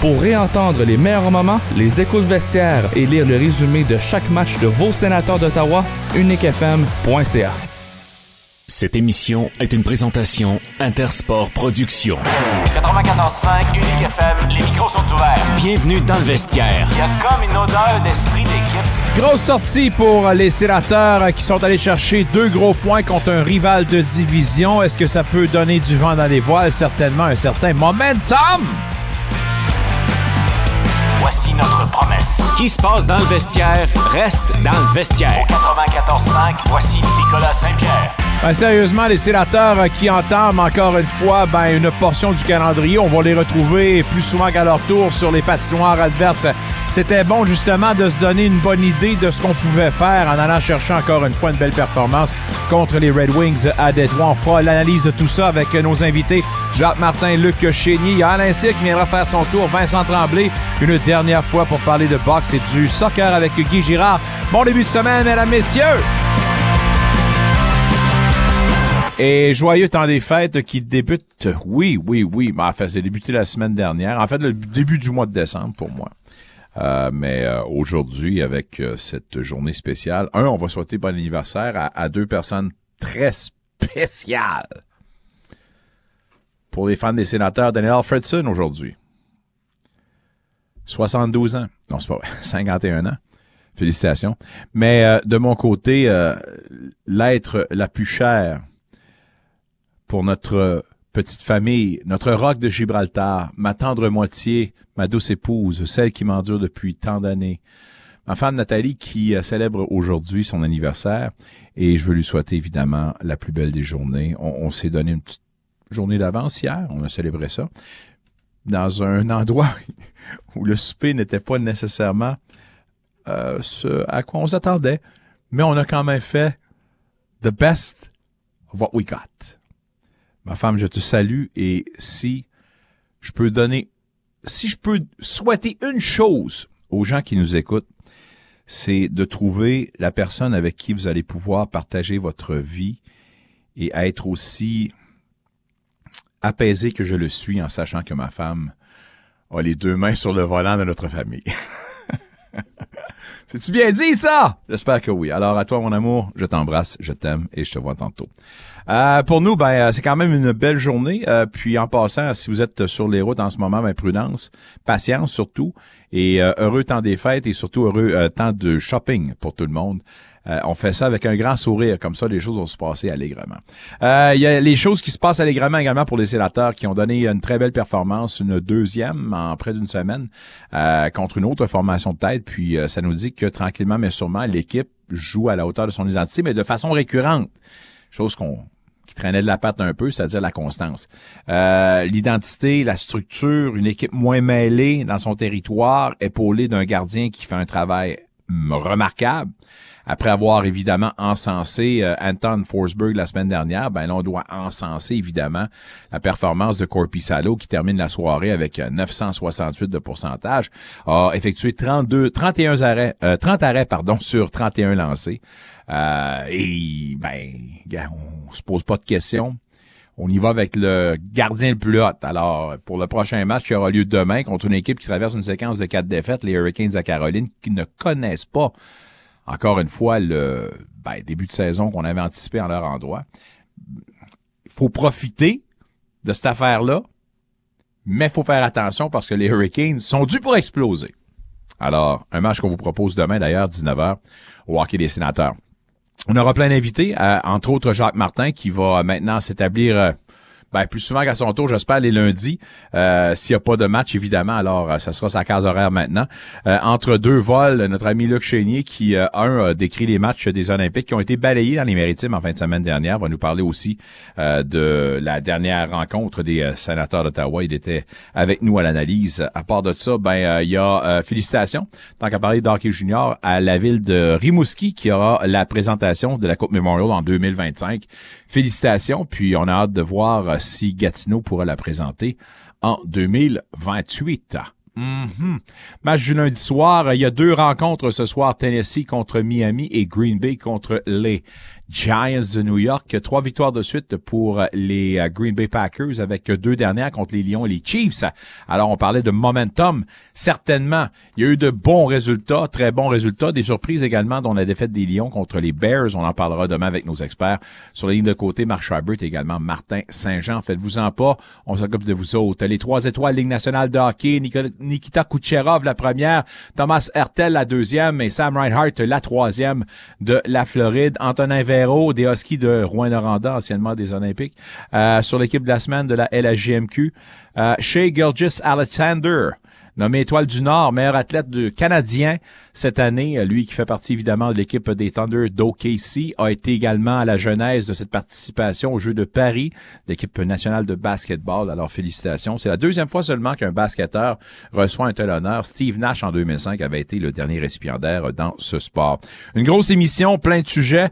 Pour réentendre les meilleurs moments, les échos de vestiaire et lire le résumé de chaque match de vos sénateurs d'Ottawa, uniquefm.ca. Cette émission est une présentation Intersport Productions. 94.5 Unique FM, les micros sont ouverts. Bienvenue dans le vestiaire. Il y a comme une odeur d'esprit d'équipe. Grosse sortie pour les sénateurs qui sont allés chercher deux gros points contre un rival de division. Est-ce que ça peut donner du vent dans les voiles? Certainement un certain momentum! Voici notre promesse. Ce qui se passe dans le vestiaire reste dans le vestiaire. Au 94.5, voici Nicolas Saint-Pierre. Ben, sérieusement, les sénateurs qui entament encore une fois ben, une portion du calendrier, on va les retrouver plus souvent qu'à leur tour sur les patinoires adverses. C'était bon justement de se donner une bonne idée de ce qu'on pouvait faire en allant chercher encore une fois une belle performance contre les Red Wings à Détroit. On fera l'analyse de tout ça avec nos invités Jacques Martin, Luc Chénier, Alain Cyr qui viendra faire son tour, Vincent Tremblay, une dernière fois pour parler de boxe et du soccer avec Guy Girard. Bon début de semaine, mesdames, messieurs! Et joyeux temps des fêtes qui débute, oui, oui, oui, mais en fait, c'est débuté la semaine dernière. En fait, le début du mois de décembre pour moi. Euh, mais euh, aujourd'hui, avec euh, cette journée spéciale, un, on va souhaiter bon anniversaire à, deux personnes très spéciales. Pour les fans des sénateurs, Daniel Alfredson aujourd'hui. 72 ans. Non, c'est pas vrai. 51 ans. Félicitations. Mais de mon côté, l'être la plus chère pour notre petite famille, notre roc de Gibraltar, ma tendre moitié, ma douce épouse, celle qui m'endure depuis tant d'années. Ma femme Nathalie qui euh, célèbre aujourd'hui son anniversaire et je veux lui souhaiter évidemment la plus belle des journées. On, s'est donné une petite journée d'avance hier, on a célébré ça dans un endroit où le souper n'était pas nécessairement euh, ce à quoi on s'attendait, mais on a quand même fait the best of what we got. Ma femme, je te salue et si je peux donner, si je peux souhaiter une chose aux gens qui nous écoutent, c'est de trouver la personne avec qui vous allez pouvoir partager votre vie et être aussi apaisé que je le suis en sachant que ma femme a les deux mains sur le volant de notre famille. C'est-tu bien dit ça? J'espère que oui. Alors à toi mon amour, je t'embrasse, je t'aime et je te vois tantôt. Euh, pour nous, ben, euh, c'est quand même une belle journée. Euh, puis en passant, si vous êtes sur les routes en ce moment, ben, prudence, patience surtout, et heureux temps des fêtes et surtout heureux temps de shopping pour tout le monde. on fait ça avec un grand sourire, comme ça les choses vont se passer allègrement. Il y a les choses qui se passent allègrement également pour les sénateurs qui ont donné une très belle performance, une deuxième en près d'une semaine contre une autre formation de tête. Puis ça nous dit que tranquillement mais sûrement l'équipe joue à la hauteur de son identité, mais de façon récurrente. Chose qu'on qui traînait de la patte un peu, c'est-à-dire la constance. Euh, l'identité, la structure, une équipe moins mêlée dans son territoire, épaulée d'un gardien qui fait un travail remarquable. Après avoir évidemment encensé euh, Anton Forsberg la semaine dernière, ben là, on doit encenser évidemment la performance de Corpi Salo qui termine la soirée avec 968 euh, de pourcentage, a effectué 32, 31 arrêts, 30 arrêts pardon sur 31 lancés. Euh, et ben, on se pose pas de questions. On y va avec le gardien le plus haut. Alors, pour le prochain match qui aura lieu demain contre une équipe qui traverse une séquence de quatre défaites, les Hurricanes à Caroline, qui ne connaissent pas, encore une fois, le ben, début de saison qu'on avait anticipé en leur endroit. Il faut profiter de cette affaire-là, mais faut faire attention parce que les Hurricanes sont dus pour exploser. Alors, un match qu'on vous propose demain, d'ailleurs, 19h, au hockey des sénateurs. On aura plein d'invités, euh, entre autres Jacques Martin, qui va maintenant s'établir euh, ben, plus souvent qu'à son tour, j'espère, les lundis. Euh, s'il n'y a pas de match, évidemment, alors euh, ça sera sa case horaire maintenant. Euh, entre deux vols, notre ami Luc Chénier, qui, un, a décrit les matchs des Olympiques qui ont été balayés dans les Maritimes en fin de semaine dernière, va nous parler aussi de la dernière rencontre des sénateurs d'Ottawa. Il était avec nous à l'analyse. À part de ça, ben il y a félicitations, tant qu'à parler d'hockey junior, à la ville de Rimouski qui aura la présentation de la Coupe Memorial en 2025. Félicitations, puis on a hâte de voir si Gatineau pourra la présenter en 2028. Mm Match du lundi soir, il y a deux rencontres ce soir, Tennessee contre Miami et Green Bay contre les Giants de New York. Trois victoires de suite pour les euh, Green Bay Packers avec deux dernières contre les Lions et les Chiefs. Alors, on parlait de momentum. Certainement, il y a eu de bons résultats, très bons résultats, des surprises également, dont la défaite des Lions contre les Bears. On en parlera demain avec nos experts. Sur la ligne de côté, Marc Schreiber et également Martin Saint-Jean. Faites-vous-en pas. On s'occupe de vous autres. Les trois étoiles Ligue nationale de hockey, Nikita Kucherov la première, Thomas Hertel la deuxième et Sam Reinhart la troisième de la Floride. Antonin Des Huskies de Rouen-Noranda, anciennement des Olympiques, euh, sur l'équipe de la semaine de la LHJMQ. Euh, Shea Gilgis Alexander, nommé Étoile du Nord, meilleur athlète Canadien cette année. Lui qui fait partie évidemment de l'équipe des Thunder d'OKC a été également à la genèse de cette participation aux Jeux de Paris, l'équipe nationale de basketball. Alors félicitations. C'est la deuxième fois seulement qu'un basketteur reçoit un tel honneur. Steve Nash en 2005 avait été le dernier récipiendaire dans ce sport. Une grosse émission, plein de sujets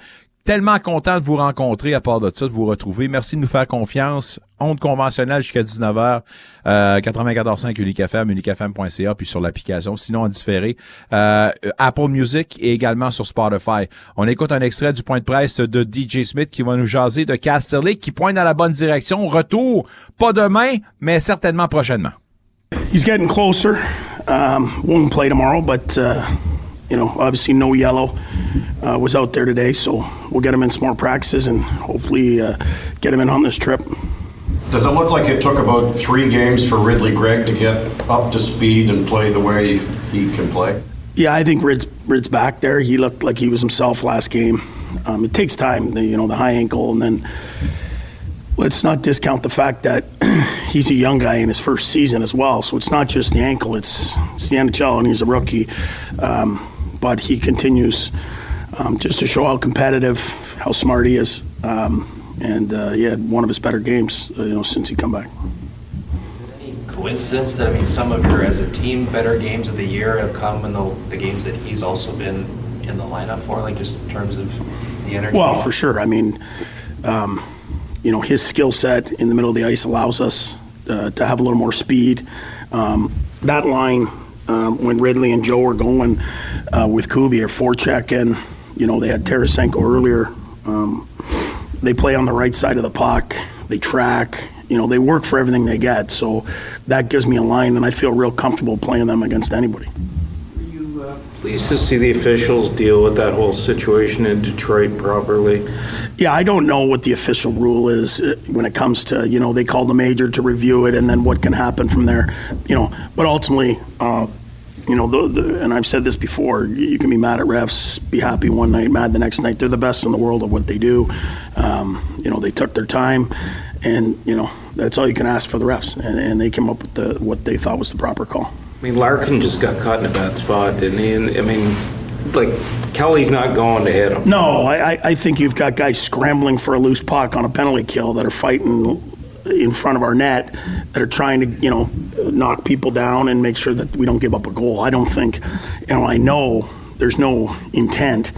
tellement content de vous rencontrer à part de ça, de vous retrouver. Merci de nous faire confiance. Onde conventionnelle jusqu'à 19h, euh, 94.5 UniCFM, unicfm.ca, puis sur l'application. Sinon, en différé, euh, Apple Music et également sur Spotify. On écoute un extrait du point de presse de DJ Smith qui va nous jaser de Casterly, qui pointe dans la bonne direction. Retour, pas demain, mais certainement prochainement. He's getting closer. Um, won't play tomorrow, but... Uh... you know, obviously no yellow uh, was out there today, so we'll get him in some more practices and hopefully uh, get him in on this trip. Does it look like it took about three games for Ridley Gregg to get up to speed and play the way he can play? Yeah, I think Rid's, Rid's back there. He looked like he was himself last game. Um, it takes time, the, you know, the high ankle, and then let's not discount the fact that he's a young guy in his first season as well. So it's not just the ankle; it's it's the NHL, and he's a rookie. Um, but he continues um, just to show how competitive, how smart he is, um, and uh, he had one of his better games, uh, you know, since he come back. Any coincidence that I mean, some of your as a team better games of the year have come in the, the games that he's also been in the lineup for, like just in terms of the energy. Well, for sure. I mean, um, you know, his skill set in the middle of the ice allows us uh, to have a little more speed. Um, that line um, when Ridley and Joe were going uh, with Kubi or forecheck, and you know they had Tarasenko earlier. Um, they play on the right side of the puck. They track. You know they work for everything they get. So that gives me a line, and I feel real comfortable playing them against anybody. Pleased to see the officials deal with that whole situation in Detroit properly. Yeah, I don't know what the official rule is uh, when it comes to you know they call the major to review it and then what can happen from there. You know, but ultimately, uh, you know, the, the, and I've said this before. You can be mad at refs, be happy one night, mad the next night. They're the best in the world at what they do. Um, you know, they took their time, and you know that's all you can ask for the refs, and, and they came up with the, what they thought was the proper call. I mean, Larkin just got caught in a bad spot, didn't he? And, I mean, like Kelly's not going to hit him. No, I, I think you've got guys scrambling for a loose puck on a penalty kill that are fighting in front of our net that are trying to, you know, knock people down and make sure that we don't give up a goal. I don't think, you know, I know there's no intent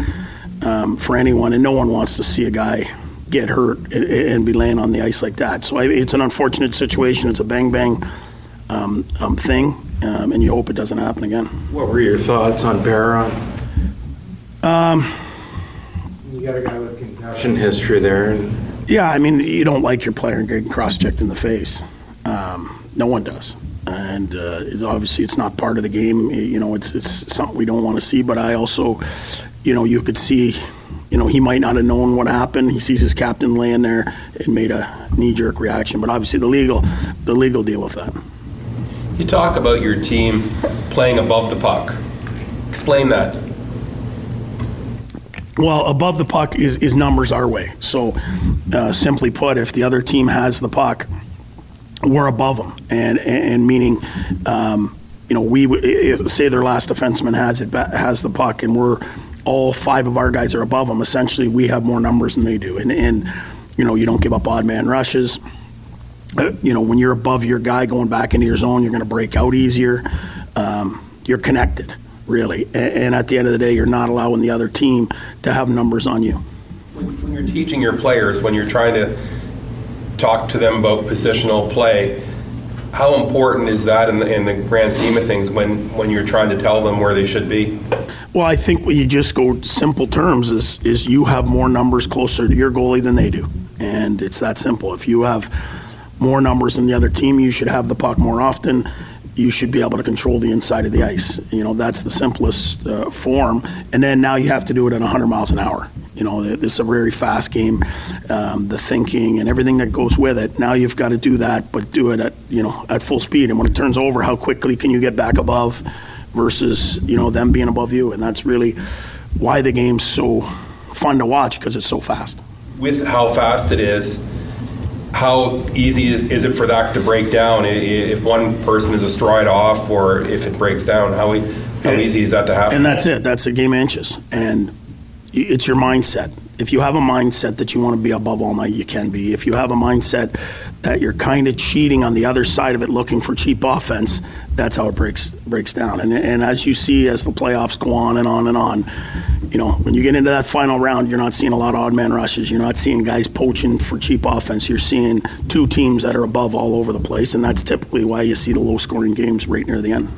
um, for anyone, and no one wants to see a guy get hurt and, and be laying on the ice like that. So I, it's an unfortunate situation. It's a bang bang um, um, thing, um, and you hope it doesn't happen again. What were your thoughts on Barron? Um, you got a guy with concussion history there, and yeah, I mean, you don't like your player getting cross-checked in the face. Um, no one does, and uh, it's obviously it's not part of the game. You know, it's it's something we don't want to see. But I also, you know, you could see, you know, he might not have known what happened. He sees his captain laying there and made a knee-jerk reaction. But obviously, the legal, the legal deal with that. You talk about your team playing above the puck. Explain that. Well, above the puck is, is numbers our way. So, uh, simply put, if the other team has the puck, we're above them, and and, meaning, um, you know, we say their last defenseman has it has the puck, and we're all five of our guys are above them. Essentially, we have more numbers than they do, and and you know, you don't give up odd man rushes. You know, when you're above your guy going back into your zone, you're going to break out easier. Um, you're connected really. And at the end of the day, you're not allowing the other team to have numbers on you. When you're teaching your players, when you're trying to talk to them about positional play, how important is that in the, in the grand scheme of things when, when you're trying to tell them where they should be? Well, I think when you just go simple terms is is you have more numbers closer to your goalie than they do, and it's that simple. If you have more numbers than the other team, you should have the puck more often. You should be able to control the inside of the ice. You know that's the simplest uh, form, and then now you have to do it at 100 miles an hour. You know is a very fast game, um, the thinking and everything that goes with it. Now you've got to do that, but do it at you know at full speed. And when it turns over, how quickly can you get back above? versus you know them being above you, and that's really why the game's so fun to watch because it's so fast. With how fast it is, how easy is, is it for that to break down? If one person is a stride off, or if it breaks down, how how easy is that to happen? And that's it. That's the game of inches, and it's your mindset. If you have a mindset that you want to be above all night, you can be. If you have a mindset that you're kind of cheating on the other side of it, looking for cheap offense, that's how it breaks breaks down. And and as you see, as the playoffs go on and on and on, you know, when you get into that final round, you're not seeing a lot of odd man rushes. You're not seeing guys poaching for cheap offense. You're seeing two teams that are above all over the place, and that's typically why you see the low scoring games right near the end.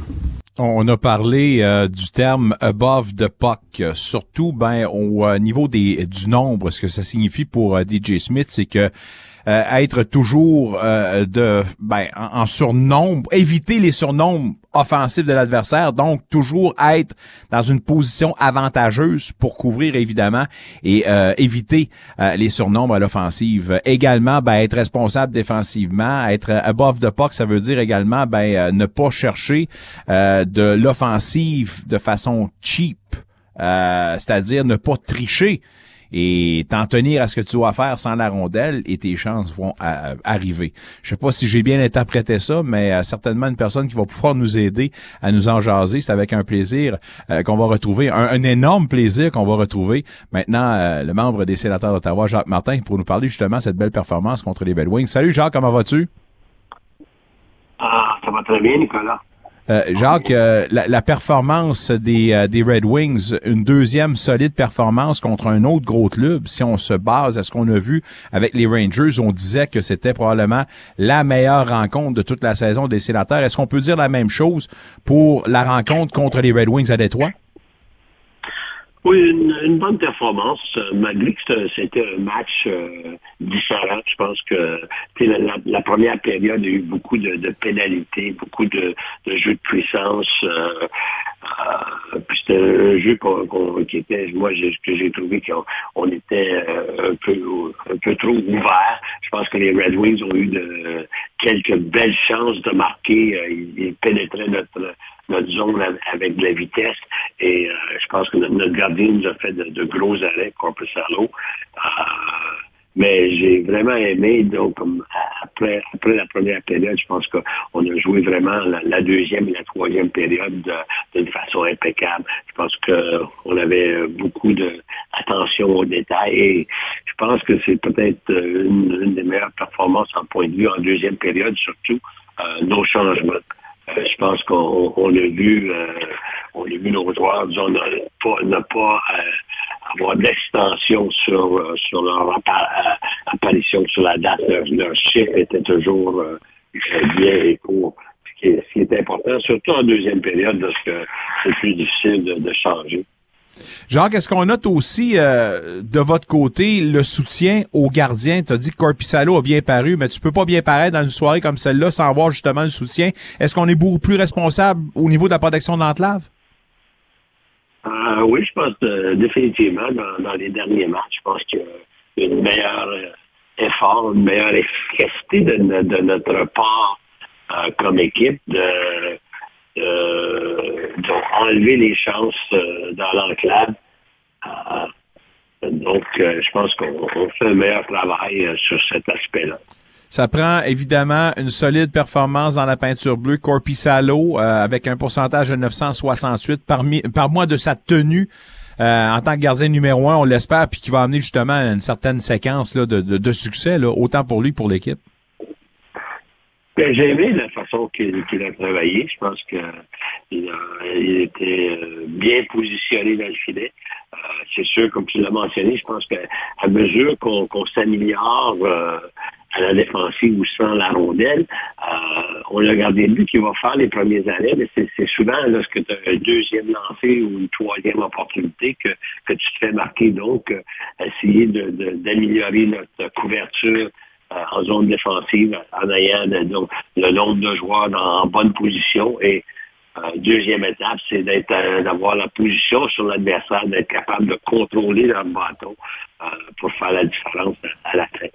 On a parlé euh, du terme above the puck, Euh, surtout ben au euh, niveau des euh, du nombre. Ce que ça signifie pour euh, DJ Smith, c'est que euh, être toujours euh, de ben en, surnombre, éviter les surnombres offensifs de l'adversaire, donc toujours être dans une position avantageuse pour couvrir évidemment et euh, éviter euh, les surnombres à l'offensive. Également, ben, être responsable défensivement, être above the puck, ça veut dire également ben, euh, ne pas chercher euh, de l'offensive de façon cheap, euh, c'est-à-dire ne pas tricher et t'en tenir à ce que tu dois faire sans la rondelle et tes chances vont arriver. Je sais pas si j'ai bien interprété ça, mais euh, certainement une personne qui va pouvoir nous aider à nous en jaser. C'est avec un plaisir euh, qu'on va retrouver, un, un énorme plaisir qu'on va retrouver maintenant euh, le membre des sénateurs d'Ottawa, Jacques Martin, pour nous parler justement de cette belle performance contre les Bell Wings. Salut Jacques, comment vas-tu? Ah, ça va très bien, Nicolas. Euh, Jacques, euh, la, performance des, euh, des Red Wings, une deuxième solide performance contre un autre gros club. Si on se base à ce qu'on a vu avec les Rangers, on disait que c'était probablement la meilleure rencontre de toute la saison des sénateurs. Est-ce qu'on peut dire la même chose pour la rencontre contre les Red Wings à Détroit? Oui, une, bonne performance, euh, malgré que c'était- un match euh, différent. Je pense que la, première période a eu beaucoup de, pénalités, beaucoup de, jeux de puissance. euh, euh, c'était un jeu qui était, moi, que j'ai trouvé qu'on on était un, peu, un peu trop ouvert. Je pense que les Red Wings ont eu quelques belles chances de marquer. Ils pénétraient notre notre zone avec de la vitesse. Et euh, je pense que notre, gardien nous a fait de, gros arrêts, Corpusalo. Euh, mais j'ai vraiment aimé, donc, après, après la première période, je pense qu'on a joué vraiment la, deuxième et la troisième période de- d'une façon impeccable. Je pense qu'on avait beaucoup d'attention aux détails et je pense que c'est peut-être une, une des meilleures performances en point de vue en deuxième période, surtout euh, nos changements. Je pense qu'on on a vu, euh, on a vu nos joueurs, disons, ne pas, euh, avoir d'extension sur, euh, sur leur appa- apparition sur la date. Leur, chiffre était toujours bien et court. Ce qui, est, important, surtout en deuxième période, parce que c'est plus difficile de changer. Jacques, est-ce qu'on note aussi euh, de votre côté le soutien aux gardiens? Tu as dit que Corpissalo a bien paru, mais tu peux pas bien paraître dans une soirée comme celle-là sans avoir justement le soutien. Est-ce qu'on est beaucoup plus responsable au niveau de la protection de l'enclave? Euh, oui, je pense euh, définitivement dans, les derniers matchs, je pense qu'il y a une meilleure effort, une meilleure efficacité de, notre part comme équipe de, de enlever les chances euh, dans l'enclave. Euh, donc, euh, je pense qu'on on fait un meilleur travail euh, sur cet aspect-là. Ça prend évidemment une solide performance dans la peinture bleue. Corpi Salo, avec un pourcentage de 968 par, par mois de sa tenue euh, en tant que gardien numéro un, on l'espère, puis qui va amener justement une certaine séquence là, de, de, de succès, là, autant pour lui que pour l'équipe. Ben, J'ai aimé la façon qu'il a travaillé. Je pense qu'il était euh, bien positionné dans le filet. Euh, c'est sûr, comme tu l'as mentionné, je pense qu'à mesure qu'on s'améliore, euh, à la défensive ou sans la rondelle. On a gardé le but qu'il va faire les premières années, mais c'est souvent lorsque tu as un deuxième lancé ou une troisième opportunité que, tu te fais marquer. Donc, essayer d'améliorer notre couverture en zone défensive en ayant le nombre de joueurs en bonne position et euh, deuxième étape, c'est d'être euh, d'avoir la position sur l'adversaire, d'être capable de contrôler leur bâton euh, pour faire la différence à la fin.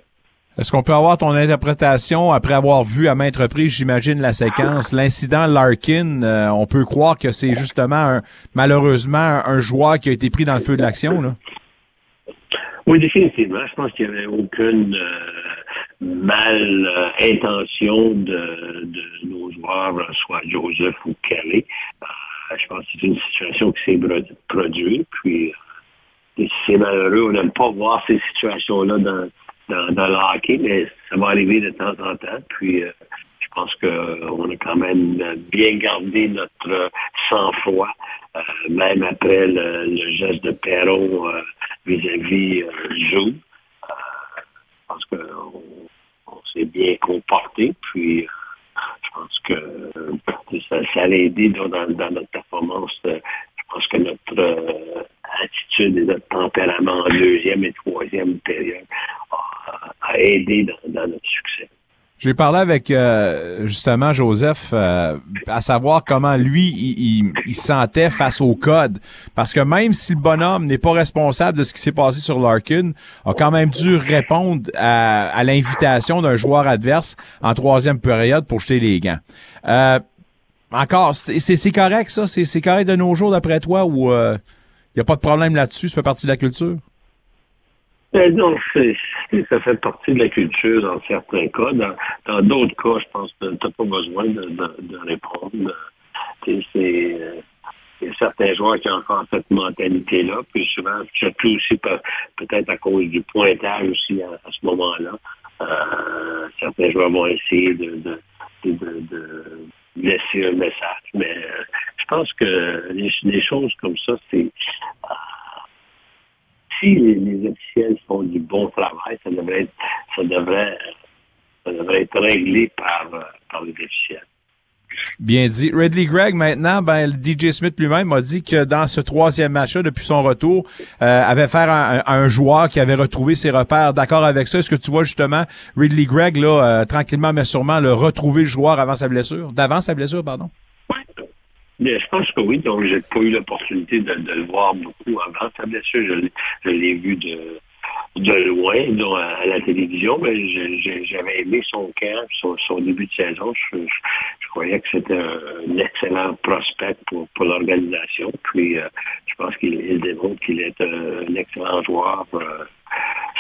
Est-ce qu'on peut avoir ton interprétation après avoir vu à maintes reprises, j'imagine, la séquence, l'incident Larkin, on peut croire que c'est justement malheureusement un, joueur qui a été pris dans le feu de l'action, là? Oui, définitivement. Je pense qu'il n'y avait aucune mal intention de, nos joueurs, soit Joseph ou Kelly. Euh, je pense que c'est une situation qui s'est produite. Puis, euh, c'est malheureux, on n'aime pas voir ces situations-là dans, dans, le hockey, mais ça va arriver de temps en temps. Puis, euh, je pense qu'on a quand même bien gardé notre sang-froid, même après le, geste de Perron vis-à-vis Jou. je pense qu'on s'est bien comporté. Puis, euh, je pense que euh, ça, a aidé dans, notre performance. Euh, je pense que notre attitude et notre tempérament en deuxième et troisième période a, aidé dans notre succès. J'ai parlé avec euh, justement Joseph euh, à savoir comment lui il, il, sentait face au code parce que même si le bonhomme n'est pas responsable de ce qui s'est passé sur Larkin, a quand même dû répondre à, à l'invitation d'un joueur adverse en troisième période pour jeter les gants. Euh, encore, c'est correct ça, c'est correct de nos jours d'après toi ou il n'y a pas de problème là-dessus, ça fait partie de la culture? Ben non, ça fait partie de la culture dans certains cas. Dans d'autres cas, je pense que tu n'as pas besoin de, de, répondre. C'est euh, il y a certains joueurs qui ont encore cette mentalité-là, puis souvent, surtout aussi peut-être à cause du pointage aussi à, ce moment-là. Euh, certains joueurs vont essayer de, de, de, laisser un message, mais euh, je pense que les, choses comme ça, c'est si les, officiels font du bon travail, ça devrait être, réglé par, par les officiels. Bien dit. Ridley Gregg, maintenant, ben, DJ Smith lui-même m'a dit que dans ce troisième match-là, depuis son retour, euh, avait fait un, un, joueur qui avait retrouvé ses repères. D'accord avec ça? Est-ce que tu vois justement Ridley Gregg, là, euh, tranquillement mais sûrement, le retrouver le joueur avant sa blessure? D'avant sa blessure, pardon? Je pense que oui, donc j'ai pas eu l'opportunité de, le voir beaucoup avant sa blessure. Je, l'ai vu de, loin donc, à la télévision, mais j'avais aimé son camp, son, début de saison. Je, croyais que c'était un, excellent prospect pour, pour l'organisation. Puis euh, je pense qu'il démontre qu'il est un, excellent joueur. Euh,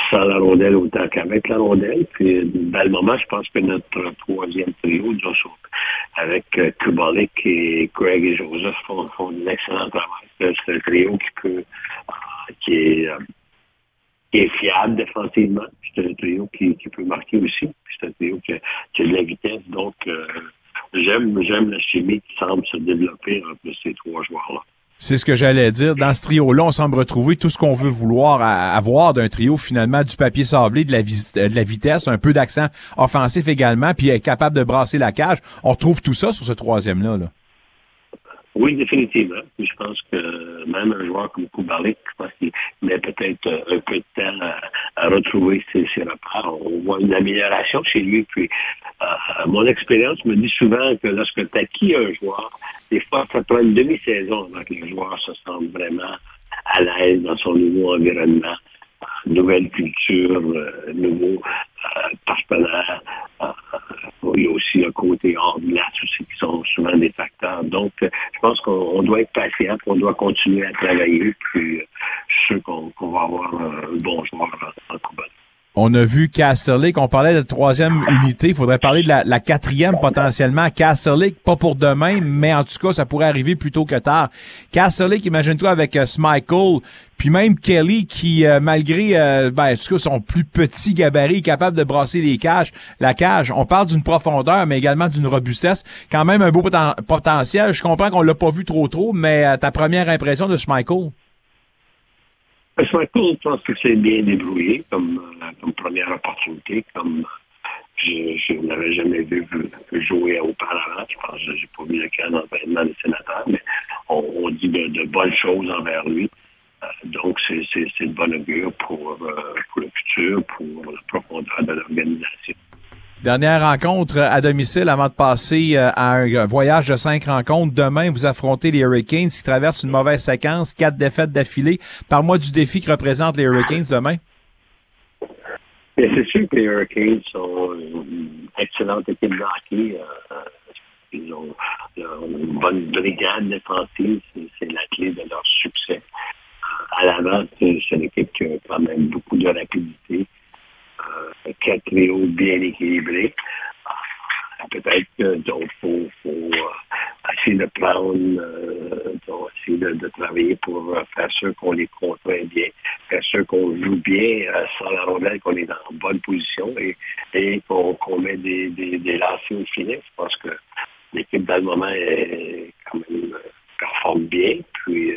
sans la rondelle autant qu'avec la rondelle. Puis, dans le moment, je pense que notre troisième trio, avec euh, Kubalik et Greg et Joseph, font, font un excellent travail. C'est un trio qui peut, euh, qui est, euh, qui est fiable défensivement. C'est un trio qui, qui, peut marquer aussi. C'est un trio qui a, de la vitesse. Donc, euh, j'aime, j'aime la chimie qui semble se développer entre ces trois joueurs-là. C'est ce que j'allais dire. Dans ce trio-là, on semble retrouver tout ce qu'on veut vouloir avoir d'un trio, finalement, du papier sablé, de la, de la vitesse, un peu d'accent offensif également, puis être capable de brasser la cage. On retrouve tout ça sur ce troisième-là. Là. Oui, définitivement. je pense que même un joueur comme Kubalik, je pense qu'il met peut-être un peu de temps à, retrouver ses, repères. On voit une amélioration chez lui. Puis, euh, mon expérience me dit souvent que lorsque tu acquis un joueur, des fois, ça prend une demi-saison avant que le joueur se sente vraiment à l'aise dans son nouveau environnement nouvelle culture, euh, nouveau euh, partenaire. Euh, il y a aussi un côté hors de aussi qui sont souvent des facteurs. Donc, je pense qu'on doit être patient, qu'on doit continuer à travailler, puis je suis sûr qu'on va avoir un bon joueur en, en on a vu Lake, on parlait de troisième unité, il faudrait parler de la, quatrième potentiellement. Lake, pas pour demain, mais en tout cas, ça pourrait arriver plus tôt que tard. Lake, imagine-toi avec uh, Smichael, puis même Kelly qui, euh, malgré, euh, ben, en tout cas, son plus petit gabarit, capable de brasser les cages, la cage. On parle d'une profondeur, mais également d'une robustesse. Quand même un beau potentiel. Je comprends qu'on l'a pas vu trop trop, mais ta première impression de Schmeichel? Je pense que c'est bien débrouillé comme, euh, première opportunité, comme je, je n'avais jamais vu jouer auparavant. Je pense que j'ai pas vu le cas d'entraînement des sénateurs, mais on, dit de, bonnes choses envers lui. Euh, donc, c'est de bonne augure pour, euh, pour le futur, pour la profondeur de l'organisation. Dernière rencontre à domicile avant de passer euh, à un voyage de cinq rencontres. Demain, vous affrontez les Hurricanes qui traversent une mauvaise séquence, quatre défaites d'affilée. Par-moi du défi que représentent les Hurricanes demain. C'est sûr que les Hurricanes sont une excellente équipe de. Euh, ils ont, une bonne brigade défensive. C'est la clé de leur succès. À l'avant, c'est une équipe qui a quand même beaucoup de rapidité. Euh, quatre trio bien équilibrés. Euh, peut-être qu'il faut, euh, essayer de prendre, euh, essayer de, travailler pour faire sûr qu'on les contraint bien, faire sûr qu'on joue bien sans la rondelle, qu'on est en bonne position et, qu'on qu met des, lancers au filet. Je pense que l'équipe dans le moment est quand même performe bien. Puis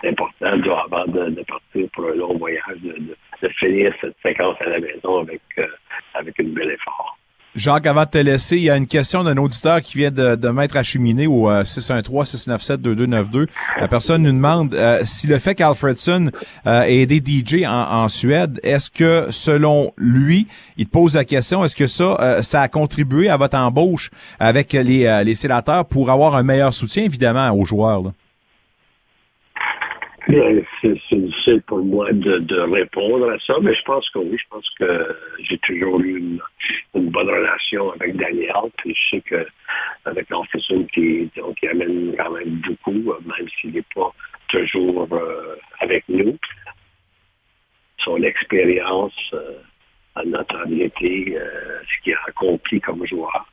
c'est important avant de, partir pour un long voyage de, de finir cette séquence à la maison avec, euh, avec une belle effort. Jacques, avant de te laisser, il y a une question d'un auditeur qui vient de, de mettre à cheminer au 613-697-2292. La personne nous demande euh, si le fait qu'Alfredson euh, ait aidé DJ en, en Suède, est-ce que, selon lui, il te pose la question, est-ce que ça, euh, ça a contribué à votre embauche avec les, euh, les sénateurs pour avoir un meilleur soutien, évidemment, aux joueurs? Là? C'est difficile pour moi de, de, répondre à ça, mais je pense que oui, je pense que j'ai toujours eu une, bonne relation avec Daniel, puis je sais que avec qui, amène quand même beaucoup, même s'il n'est pas toujours euh, avec nous. Son expérience, euh, à euh, ce qu'il a accompli comme joueur,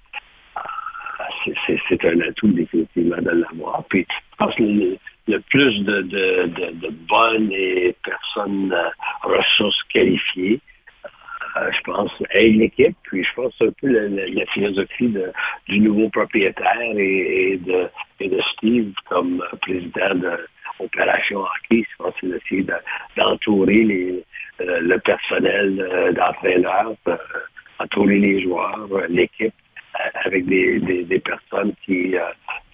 c'est un atout définitivement de l'avoir. Puis je pense que le plus de, de, bonnes personnes euh, ressources qualifiées, euh, je pense, aide l'équipe. Puis je pense un peu la, philosophie du nouveau propriétaire et, de, Steve comme président de Opération Hockey. Je pense c'est d'essayer d'entourer euh, le personnel euh, d'entraîneurs, euh, entourer les joueurs, l'équipe avec des, personnes qui, euh,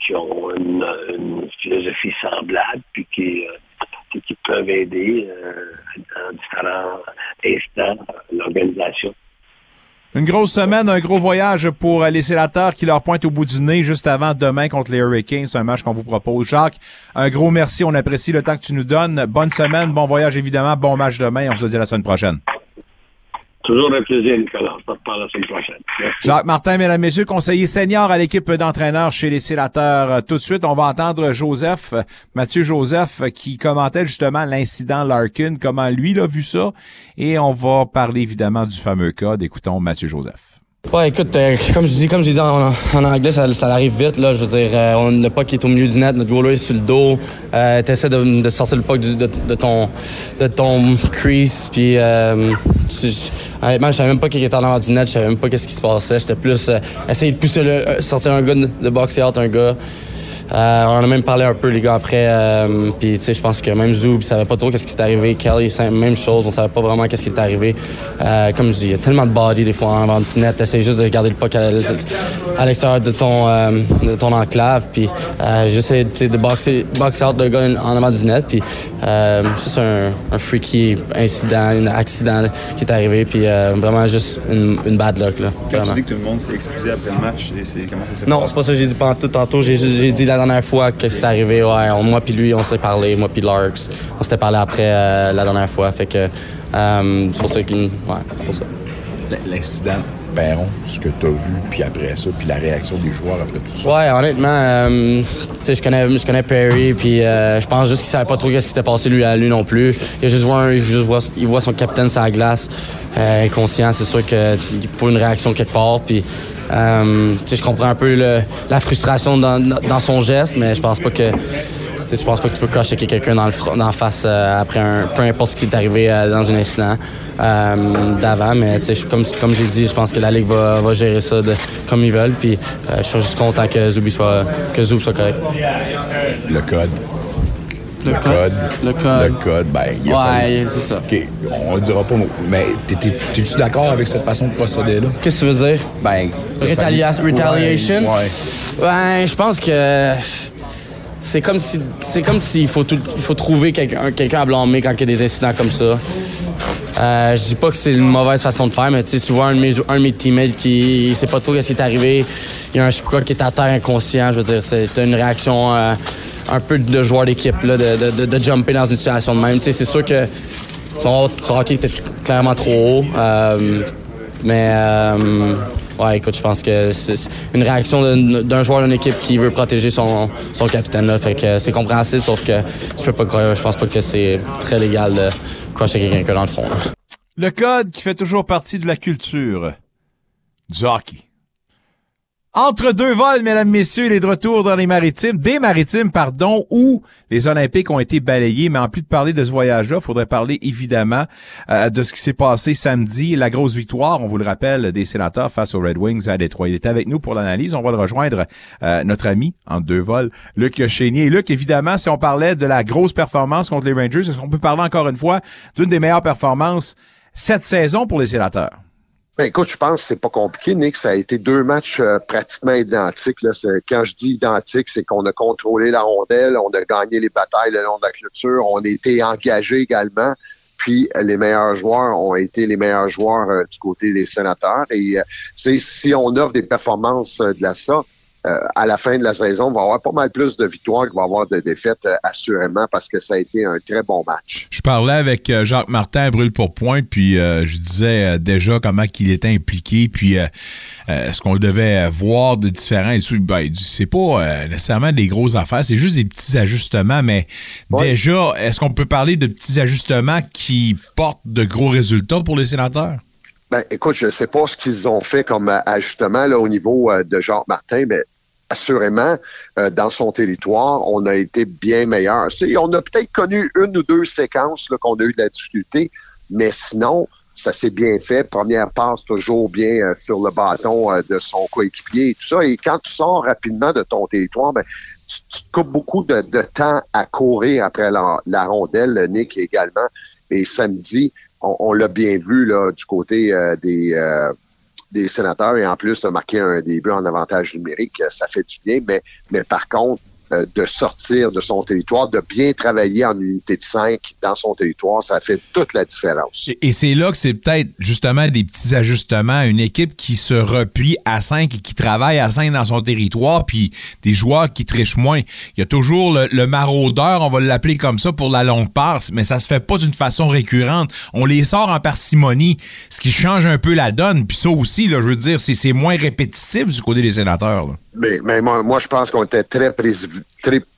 qui ont une, philosophie semblable, puis qui, euh, qui peuvent aider euh, dans différents instants l'organisation. Une grosse semaine, un gros voyage pour les sénateurs qui leur pointent au bout du nez juste avant demain contre les Hurricanes. C'est un match qu'on vous propose. Jacques, un gros merci. On apprécie le temps que tu nous donnes. Bonne semaine, bon voyage évidemment, bon match demain. On se dit à la semaine prochaine. Toujours un plaisir, Nicolas. On la semaine prochaine. Jacques Martin, mesdames, messieurs, conseiller senior à l'équipe d'entraîneurs chez les sénateurs. Tout de suite, on va entendre Joseph, Mathieu Joseph, qui commentait justement l'incident Larkin, comment lui l'a vu ça. Et on va parler évidemment du fameux code. Écoutons Mathieu Joseph. Ouais, écoute, euh, comme je dis, comme je dis en, en anglais, ça, ça, arrive vite. Là, je veux dire, euh, le puck est au milieu du net, notre goaler est sur le dos. Euh, T'essaies de, de, sortir le puck de, de, ton de ton crease, puis euh, tu, honnêtement, je savais même pas qui était en avant du net, je savais même pas qu'est-ce qui se passait. J'étais plus euh, essayer de pousser le, sortir un gars de, de boxer out un gars. Euh, on en a même parlé un peu, les gars, après. Euh, puis, tu sais, je pense que même Zoub, il savait pas trop qu'est-ce qui s'est arrivé. Kelly, même chose. On savait pas vraiment qu'est-ce qui est arrivé. Euh, comme je dis, il y a tellement de body, des fois, en net. T'essaies juste de garder le puck à, l'extérieur de ton, euh, de ton enclave. Puis, euh, j'essaie, de boxer, box out le gars en avant du net. Puis, euh, c'est un, un freaky incident, un accident qui est arrivé. Puis, euh, vraiment juste une, une bad luck, là. Quand tu dis que tout le monde s'est excusé après le match, c'est, comment ça s'est Non, c'est pas ça que j'ai dit pendant tout tantôt. J'ai, j'ai dit la dernière fois que c'est arrivé, ouais, on, moi puis lui, on s'est parlé, moi puis Larks, on s'était parlé après euh, la dernière fois, fait que euh, c'est pour ça qu'il, ouais, pour ça. Perron, ce que tu as vu, puis après ça, puis la réaction des joueurs après tout ça. Ouais, honnêtement, euh, tu sais, je connais, je connais Perry, puis euh, je pense juste qu'il savait pas trop ce qui s'était passé lui à lui non plus. Il a juste voit, un, juste voit, il voit son capitaine sur la glace, euh, inconscient, c'est sûr qu'il faut une réaction quelque part, puis euh, je comprends un peu la frustration dans, son geste, mais je pense pas que je pense pas que tu peux cocher quelqu'un dans le dans face euh, après un peu importe ce qui est arrivé euh, dans un incident euh, d'avant, mais comme comme j'ai dit, je pense que la ligue va, gérer ça comme ils veulent, puis je suis juste content que Zubi soit que Zoub soit correct. Le code. Le le code. code. Le code. Le code, ben, il a Ouais, c'est ça. OK, on le dira pas, mais t'es- t'es- t'es-tu d'accord avec cette façon de procéder-là? Qu'est-ce que tu veux dire? Ben, Rétalia- retaliation? Ouais. Ben, je pense que c'est comme si c'est comme s'il faut tout- faut trouver quelqu'un quelqu'un à blâmer quand il y a des incidents comme ça. Euh, je dis pas que c'est une mauvaise façon de faire, mais tu vois un de mes, un de mes teammates qui sait pas trop ce qui est arrivé, il y a un Shkuka qui est à terre inconscient, je veux dire, c'est une réaction euh, un peu de joueur d'équipe là, de, de, de, jumper dans une situation de même. C'est sûr que son, son hockey était clairement trop haut, euh, mais euh, ouais, écoute, je pense que c'est une réaction d'un joueur d'une équipe qui veut protéger son, son capitaine. Là, fait que c'est compréhensible, sauf que tu peux pas. Je pense pas que c'est très légal de crocher quelqu'un que dans le front. là. Le code qui fait toujours partie de la culture du hockey. Entre deux vols, mesdames, messieurs, les de retour dans les maritimes, des maritimes, pardon, où les Olympiques ont été balayés. Mais en plus de parler de ce voyage-là, faudrait parler évidemment euh, de ce qui s'est passé samedi, la grosse victoire, on vous le rappelle, des sénateurs face aux Red Wings à Détroit. Il est avec nous pour l'analyse. On va le rejoindre, euh, notre ami, en deux vols, Luc Chénier. Et Luc, évidemment, si on parlait de la grosse performance contre les Rangers, est-ce qu'on peut parler encore une fois d'une des meilleures performances cette saison pour les sénateurs? Ben, écoute, je pense que c'est pas compliqué, Nick. Ça a été deux matchs euh, pratiquement identiques. Là. Quand je dis identique, c'est qu'on a contrôlé la rondelle, on a gagné les batailles le long de la clôture, on a été engagé également. Puis euh, les meilleurs joueurs ont été les meilleurs joueurs euh, du côté des sénateurs. Et si on offre des performances de la sorte, euh, à la fin de la saison, on va avoir pas mal plus de victoires qu'il va y avoir de défaites, euh, assurément, parce que ça a été un très bon match. Je parlais avec euh, Jacques Martin à Brûle pour Point, puis je disais déjà comment qu'il était impliqué, puis ce qu'on devait voir de différent. Et tout. Ben, c'est pas nécessairement des grosses affaires, c'est juste des petits ajustements, mais déjà, est-ce qu'on peut parler de petits ajustements qui portent de gros résultats pour les sénateurs? Ben, écoute, je ne sais pas ce qu'ils ont fait comme ajustement là, au niveau euh, de Jacques Martin, mais assurément, euh, dans son territoire, on a été bien meilleur. On a peut-être connu une ou deux séquences qu'on a eu de la difficulté, mais sinon, ça s'est bien fait. Première passe toujours bien euh, sur le bâton euh, de son coéquipier et tout ça. Et quand tu sors rapidement de ton territoire, ben, tu, coupes beaucoup de, temps à courir après la, rondelle, Nick également. Et samedi, on, l'a bien vu là, du côté des, des sénateurs et en plus de marquer un début en avantage numérique, ça fait du bien. Mais, mais par contre, euh, de sortir de son territoire, de bien travailler en unité de 5 dans son territoire, ça fait toute la différence. Et, c'est là que c'est peut-être justement des petits ajustements. Une équipe qui se replie à 5 et qui travaille à 5 dans son territoire, puis des joueurs qui trichent moins. Il y a toujours le, maraudeur, on va l'appeler comme ça, pour la longue passe, mais ça se fait pas d'une façon récurrente. On les sort en parcimonie, ce qui change un peu la donne. Puis ça aussi, là, je veux dire, c'est moins répétitif du côté des sénateurs. Mais, moi, moi, je pense qu'on était très,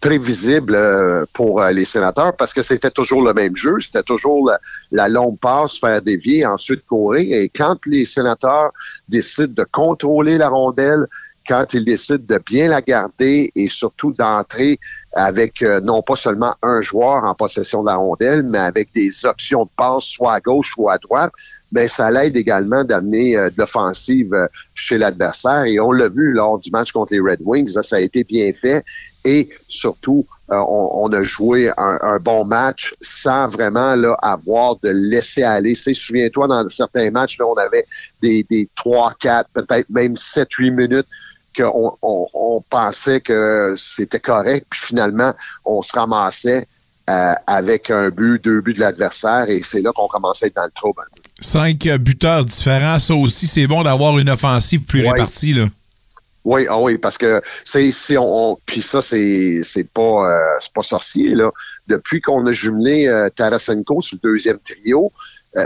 prévisible euh, pour euh, les sénateurs parce que c'était toujours le même jeu. C'était toujours la, la longue passe, faire dévier, ensuite courir. Et quand les sénateurs décident de contrôler la rondelle, quand ils décident de bien la garder et surtout d'entrer avec euh, non pas seulement un joueur en possession de la rondelle, mais avec des options de passe soit à gauche, soit à droite, mais ça l'aide également d'amener euh, de l'offensive euh, chez l'adversaire. Et on l'a vu lors du match contre les Red Wings, là, ça a été bien fait. Et surtout, euh, on, on a joué un, un bon match sans vraiment là, avoir de laisser aller. Souviens-toi, dans certains matchs, là, on avait des, des 3, 4, peut-être même 7, 8 minutes qu'on on, on pensait que c'était correct, puis finalement, on se ramassait euh, avec un but, deux buts de l'adversaire, et c'est là qu'on commençait à être dans le trouble. Cinq euh, buteurs différents, ça aussi, c'est bon d'avoir une offensive plus Ouais. répartie. Là. Oui, ah oui, parce que c'est si on, on- puis ça c'est c'est pas euh, c'est pas sorcier là. Depuis qu'on a jumelé euh, Tarasenko sur le deuxième trio,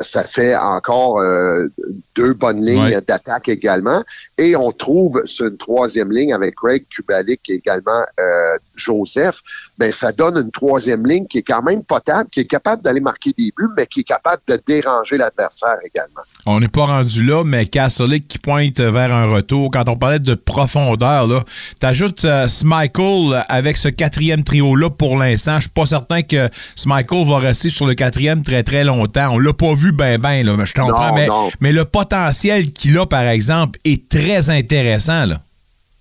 ça fait encore euh, deux bonnes lignes Ouais. d'attaque également, et on trouve sur une troisième ligne avec Craig Kubalik et également euh, Joseph. Ben ça donne une troisième ligne qui est quand même potable, qui est capable d'aller marquer des buts, mais qui est capable de déranger l'adversaire également. On n'est pas rendu là, mais Kasselic qui pointe vers un retour. Quand on parlait de profondeur, là, t'ajoutes euh, Smichael avec ce quatrième trio-là pour l'instant. Je suis pas certain que Smichael va rester sur le quatrième très très longtemps. On l'a pas vu ben ben, là, mais je comprends. Mais, mais le potentiel qu'il a, par exemple, est très intéressant. Là.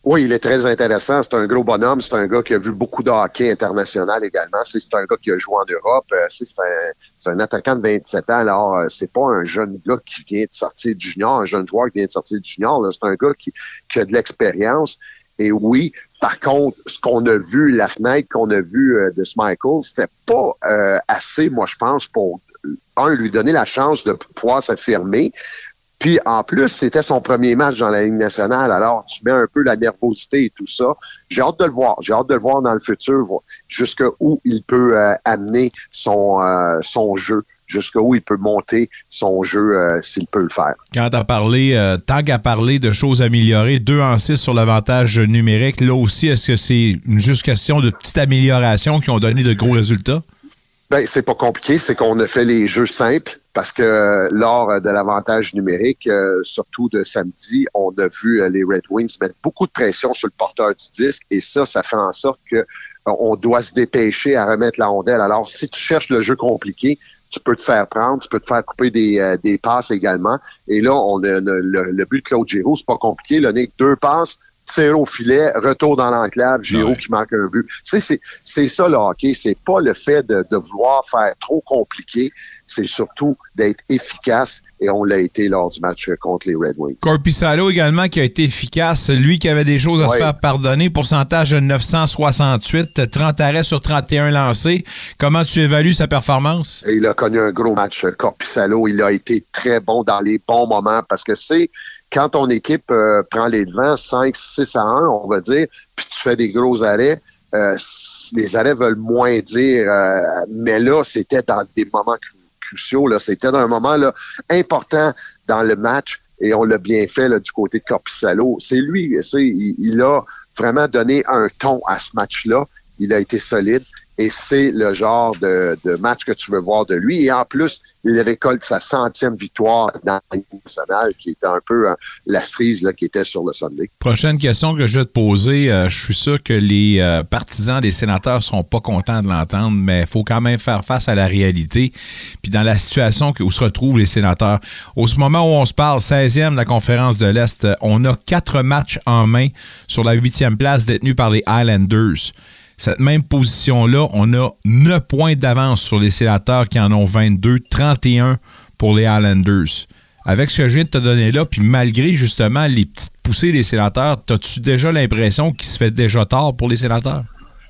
Oui, il est très intéressant. C'est un gros bonhomme. C'est un gars qui a vu beaucoup de hockey international également. C'est un gars qui a joué en Europe. Euh, C'est un, un attaquant de 27 ans. Alors, euh, c'est pas un jeune gars qui vient de sortir du junior, un jeune joueur qui vient de sortir du junior. C'est un gars qui, qui a de l'expérience. Et oui, par contre, ce qu'on a vu, la fenêtre qu'on a vue euh, de Michael, c'était pas euh, assez, moi, je pense, pour un, lui donner la chance de pouvoir s'affirmer. Puis en plus, c'était son premier match dans la Ligue nationale. Alors, tu mets un peu la nervosité et tout ça. J'ai hâte de le voir. J'ai hâte de le voir dans le futur, jusqu'où il peut euh, amener son, euh, son jeu, jusqu'où il peut monter son jeu euh, s'il peut le faire. Quand t'as parlé, euh, tant qu'à parler de choses améliorées, 2 en 6 sur l'avantage numérique, là aussi, est-ce que c'est une juste question de petites améliorations qui ont donné de gros résultats? Ben, c'est pas compliqué, c'est qu'on a fait les jeux simples parce que lors euh, de l'avantage numérique, euh, surtout de samedi, on a vu euh, les Red Wings mettre beaucoup de pression sur le porteur du disque et ça, ça fait en sorte que on doit se dépêcher à remettre la rondelle. Alors, si tu cherches le jeu compliqué, tu peux te faire prendre, tu peux te faire couper des, euh, des passes également. Et là, on a, le, le but de Claude Giroux, c'est pas compliqué. Là, Nick, deux passes, tir au filet, retour dans l'enclave, Giroux qui manque un but. Tu sais, c'est, c'est ça le hockey. C'est pas le fait de, de vouloir faire trop compliqué. C'est surtout d'être efficace et on l'a été lors du match contre les Red Wings. Corpissalo également qui a été efficace, lui qui avait des choses à se faire pardonner, pourcentage de 968, 30 arrêts sur 31 lancés. Comment tu évalues sa performance? Il a connu un gros match, Corpissalo. Il a été très bon dans les bons moments parce que c'est quand ton équipe euh, prend les devants 5, 6 à 1, on va dire, puis tu fais des gros arrêts, euh, les arrêts veulent moins dire, euh, mais là, c'était dans des moments cru- C'était un moment important dans le match et on l'a bien fait du côté de Corpissalo. C'est lui, il, il a vraiment donné un ton à ce match-là. Il a été solide et c'est le genre de, match que tu veux voir de lui. Et en plus, il récolte sa centième victoire dans nationale, qui était un peu hein, la cerise là, qui était sur le Sunday. Prochaine question que je vais te poser, euh, je suis sûr que les euh, partisans des sénateurs seront pas contents de l'entendre, mais il faut quand même faire face à la réalité. Puis dans la situation où se retrouvent les sénateurs, au moment où on se parle, 16e de la conférence de l'Est, euh, on a quatre matchs en main sur la huitième place détenue par les Highlanders. Cette même position-là, on a 9 points d'avance sur les sénateurs qui en ont 22, 31 pour les Highlanders. Avec ce que je viens de te donner là, puis malgré justement les petites poussées des sénateurs, as-tu déjà l'impression qu'il se fait déjà tard pour les sénateurs?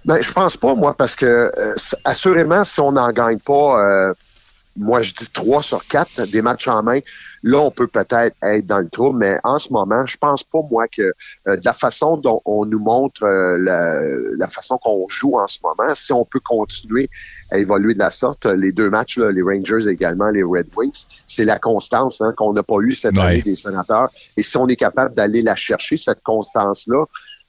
Ben, je pense pas, moi, parce que euh, assurément, si on n'en gagne pas, euh, moi je dis 3 sur 4 des matchs en main, là, on peut peut-être être dans le trou, mais en ce moment, je pense pas, moi, que euh, de la façon dont on nous montre euh, la, la façon qu'on joue en ce moment, si on peut continuer à évoluer de la sorte, euh, les deux matchs, là, les Rangers également, les Red Wings, c'est la constance hein, qu'on n'a pas eu cette Ouais. année des sénateurs. Et si on est capable d'aller la chercher, cette constance-là,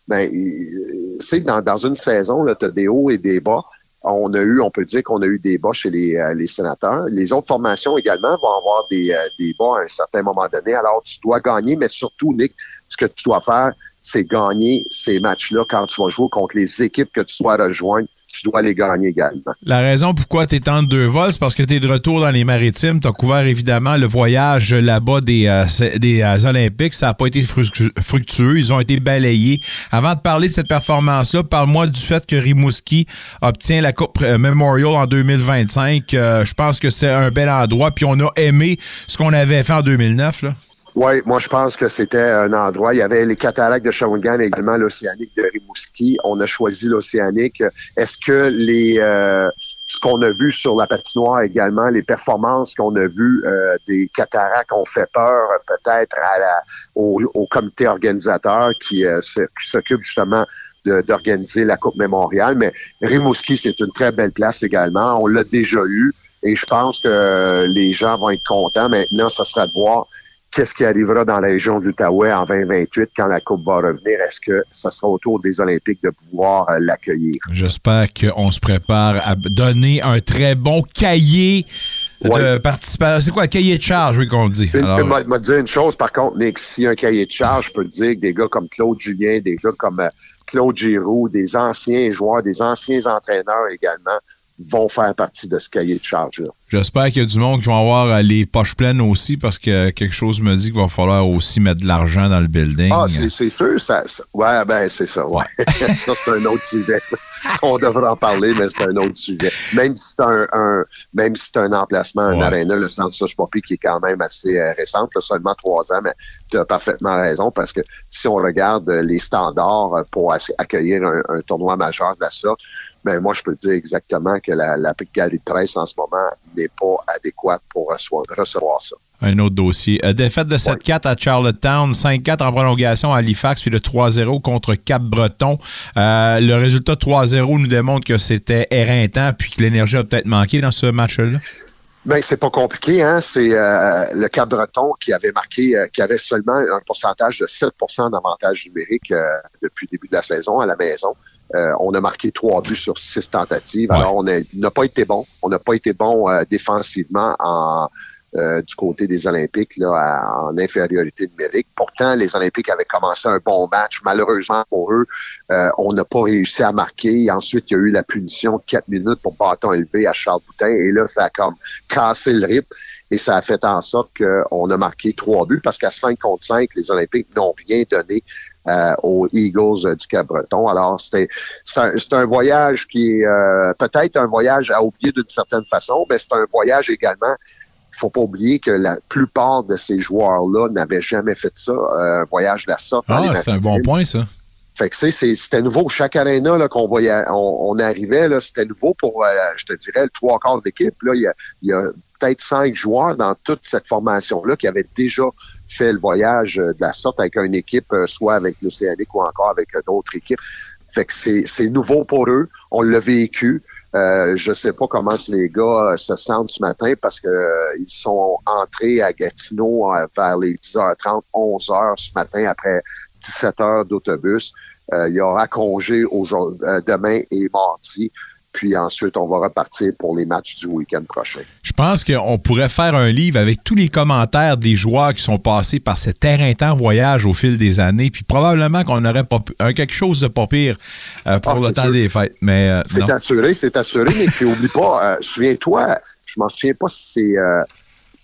ben, euh, c'est dans, dans une saison, tu as des hauts et des bas. On a eu, on peut dire qu'on a eu des bas chez les, euh, les sénateurs. Les autres formations également vont avoir des, euh, des bas à un certain moment donné. Alors, tu dois gagner, mais surtout, Nick, ce que tu dois faire, c'est gagner ces matchs-là quand tu vas jouer contre les équipes que tu dois rejoindre. Tu dois les gagner également. La raison pourquoi tu es en deux vols, c'est parce que tu es de retour dans les maritimes. Tu as couvert évidemment le voyage là-bas des, euh, euh, Olympiques. Ça n'a pas été fructu- fructueux. Ils ont été balayés. Avant de parler de cette performance-là, parle-moi du fait que Rimouski obtient la Coupe euh, Memorial en 2025. Euh, je pense que c'est un bel endroit. Puis on a aimé ce qu'on avait fait en 2009. Là. Oui, moi je pense que c'était un endroit. Il y avait les cataractes de Shawinigan, également l'Océanique de Rimouski. On a choisi l'Océanique. Est-ce que les euh, ce qu'on a vu sur la patinoire également, les performances qu'on a vues euh, des cataractes ont fait peur peut-être à la, au, au comité organisateur qui, euh, s'occupe justement d'organiser la Coupe Mémoriale. Mais Rimouski, c'est une très belle place également. On l'a déjà eu et je pense que les gens vont être contents. Maintenant, ça sera de voir qu'est-ce qui arrivera dans la région de l'Outaouais en 2028 quand la Coupe va revenir? Est-ce que ça sera autour des Olympiques de pouvoir euh, l'accueillir? J'espère qu'on se prépare à donner un très bon cahier de participation. C'est quoi, cahier de charge, oui, qu'on dit? Une- Alors, m'a- m'a dit une chose, par contre, Nick, si un cahier de charge, je peux te dire que des gars comme Claude Julien, des gars comme euh, Claude Giroux, des anciens joueurs, des anciens entraîneurs également, vont faire partie de ce cahier de charge-là. J'espère qu'il y a du monde qui va avoir euh, les poches pleines aussi parce que quelque chose me dit qu'il va falloir aussi mettre de l'argent dans le building. Ah, c'est sûr. Ça, ça- ouais, ben, c'est ça, ouais. ça, c'est un autre sujet. ça. On devrait en parler, mais c'est un autre sujet. Même si c'est un, un- même si c'est un emplacement, un Ouais. aréna, le centre Soche qui est quand même assez euh, récente, là, seulement trois ans, mais tu as parfaitement raison parce que si on regarde euh, les standards euh, pour ac- accueillir un, un tournoi majeur de la sorte, ben moi, je peux dire exactement que la, la galerie de presse en ce moment n'est pas adéquate pour recevoir, ça. Un autre dossier. Euh, défaite de 7-4 à Charlottetown, 5-4 en prolongation à Halifax, puis le 3-0 contre Cap-Breton. Euh, le résultat 3-0 nous démontre que c'était éreintant, puis que l'énergie a peut-être manqué dans ce match-là. Ben, c'est pas compliqué, hein. C'est euh, le Cap Breton qui avait marqué, euh, qui avait seulement un pourcentage de 7% d'avantage numérique euh, depuis le début de la saison à la maison. Euh, on a marqué trois buts sur six tentatives. Alors, on n'a pas été bon. On n'a pas été bon euh, défensivement en, euh, du côté des Olympiques là, à- en infériorité numérique. Pourtant, les Olympiques avaient commencé un bon match. Malheureusement pour eux, euh, on n'a pas réussi à marquer. Ensuite, il y a eu la punition de quatre minutes pour bâton élevé à Charles Boutin. Et là, ça a comme cassé le rythme et ça a fait en sorte qu'on a marqué trois buts parce qu'à 5 contre 5, les Olympiques n'ont rien donné euh, aux Eagles euh, du Cap-Breton. Alors, c'était c'est un, voyage qui est euh, peut-être un voyage à oublier d'une certaine façon, mais c'est un voyage également il faut pas oublier que la plupart de ces joueurs-là n'avaient jamais fait ça, euh, un voyage de la sorte. Ah, c'est un bon point, ça. Fait que, c'était nouveau. Chaque aréna là, qu'on voyait, on, on arrivait, là, c'était nouveau pour, euh, je te dirais, le trois quarts de l'équipe. Là, il y a, y a peut-être cinq joueurs dans toute cette formation-là qui avaient déjà fait le voyage euh, de la sorte avec une équipe, euh, soit avec l'Océanique ou encore avec d'autres équipes. Fait que c'est nouveau pour eux. On l'a vécu. Euh, je sais pas comment les gars se sentent ce matin parce que euh, ils sont entrés à Gatineau vers les 10h30, 11h ce matin après 17 heures d'autobus. Euh, il y aura congé aujourd'hui, euh, demain et mardi. Puis ensuite, on va repartir pour les matchs du week-end prochain. Je pense qu'on pourrait faire un livre avec tous les commentaires des joueurs qui sont passés par ce terrain-temps voyage au fil des années. Puis probablement qu'on aurait pas un quelque chose de pas pire euh, pour Ah, le temps sûr. des fêtes. Mais euh, C'est assuré, c'est assuré, mais puis oublie pas, souviens-toi, je m'en souviens pas si c'est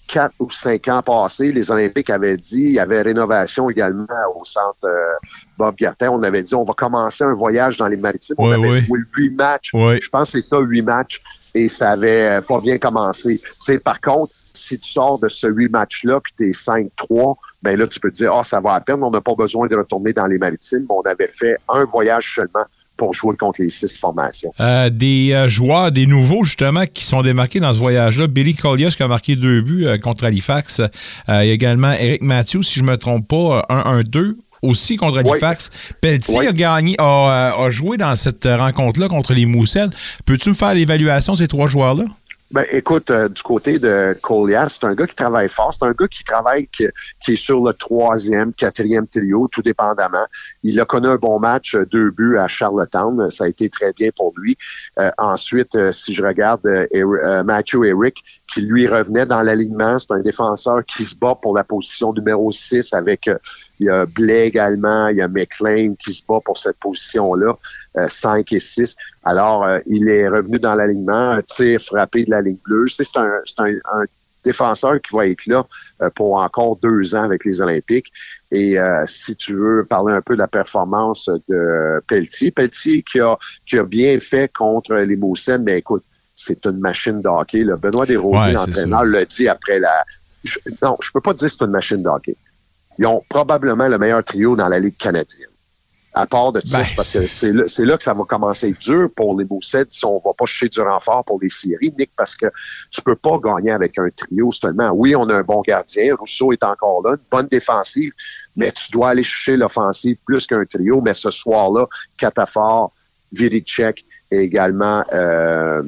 quatre ou cinq ans passés, les Olympiques avaient dit, il y avait rénovation également au centre euh, Bob Gartin, on avait dit on va commencer un voyage dans les maritimes, on avait joué huit matchs, je pense que c'est ça, huit matchs, et ça avait euh, pas bien commencé. C'est par contre, si tu sors de ce huit matchs-là, puis t'es 5-3, ben là, tu peux te dire, ah, ça va à peine, on n'a pas besoin de retourner dans les maritimes, on avait fait un voyage seulement pour jouer contre les six formations. Euh, des euh, joueurs, des nouveaux justement, qui sont démarqués dans ce voyage-là. Billy Collier qui a marqué deux buts euh, contre Halifax. Il y a également Eric Matthews, si je ne me trompe pas, euh, 1-1-2 aussi contre Halifax. Pelletier Oui. a gagné, a, a joué dans cette rencontre-là contre les Mousselles. Peux-tu me faire l'évaluation de ces trois joueurs-là? Ben, écoute, euh, du côté de Collier, c'est un gars qui travaille fort. C'est un gars qui travaille, qui, qui est sur le troisième, quatrième trio, tout dépendamment. Il a connu un bon match, euh, deux buts à Charlottetown. Ça a été très bien pour lui. Euh, ensuite, euh, si je regarde euh, Matthew Eric, qui lui revenait dans l'alignement, c'est un défenseur qui se bat pour la position numéro 6 avec euh, il y a Blais également, il y a McLean qui se bat pour cette position-là, euh, 5 et 6. Alors, euh, il est revenu dans l'alignement, un tir frappé de la ligne bleue. C'est un, un, un défenseur qui va être là euh, pour encore deux ans avec les Olympiques. Et euh, si tu veux parler un peu de la performance de Pelletier, Pelletier qui a, qui a bien fait contre les Moussènes, mais écoute, c'est une machine de hockey. là. Benoît Desrosiers, Ouais, l'entraîneur, l'a dit après la... je- non, je peux pas dire que c'est une machine de hockey. Ils ont probablement le meilleur trio dans la Ligue canadienne. À part de ça, Ben, parce que c'est là, que ça va commencer dur pour les Moussets si on va pas chercher du renfort pour les séries, Nick, parce que tu peux pas gagner avec un trio seulement. Oui, on a un bon gardien, Rousseau est encore là, une bonne défensive, mais tu dois aller chercher l'offensive plus qu'un trio. Mais ce soir-là, Catafort, Viricek et également euh,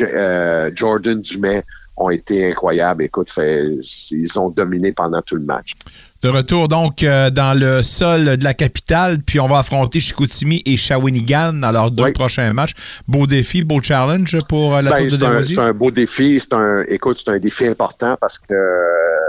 euh, Jordan Dumais ont été incroyables. Écoute, ils ont dominé pendant tout le match. De retour donc euh, dans le sol de la capitale, puis on va affronter Chicoutimi et Shawinigan dans leurs deux prochains matchs. Beau défi, beau challenge pour euh, la Ben, tour de c'est un, Desrosiers. c'est un beau défi. C'est un, écoute, c'est un défi important parce que euh,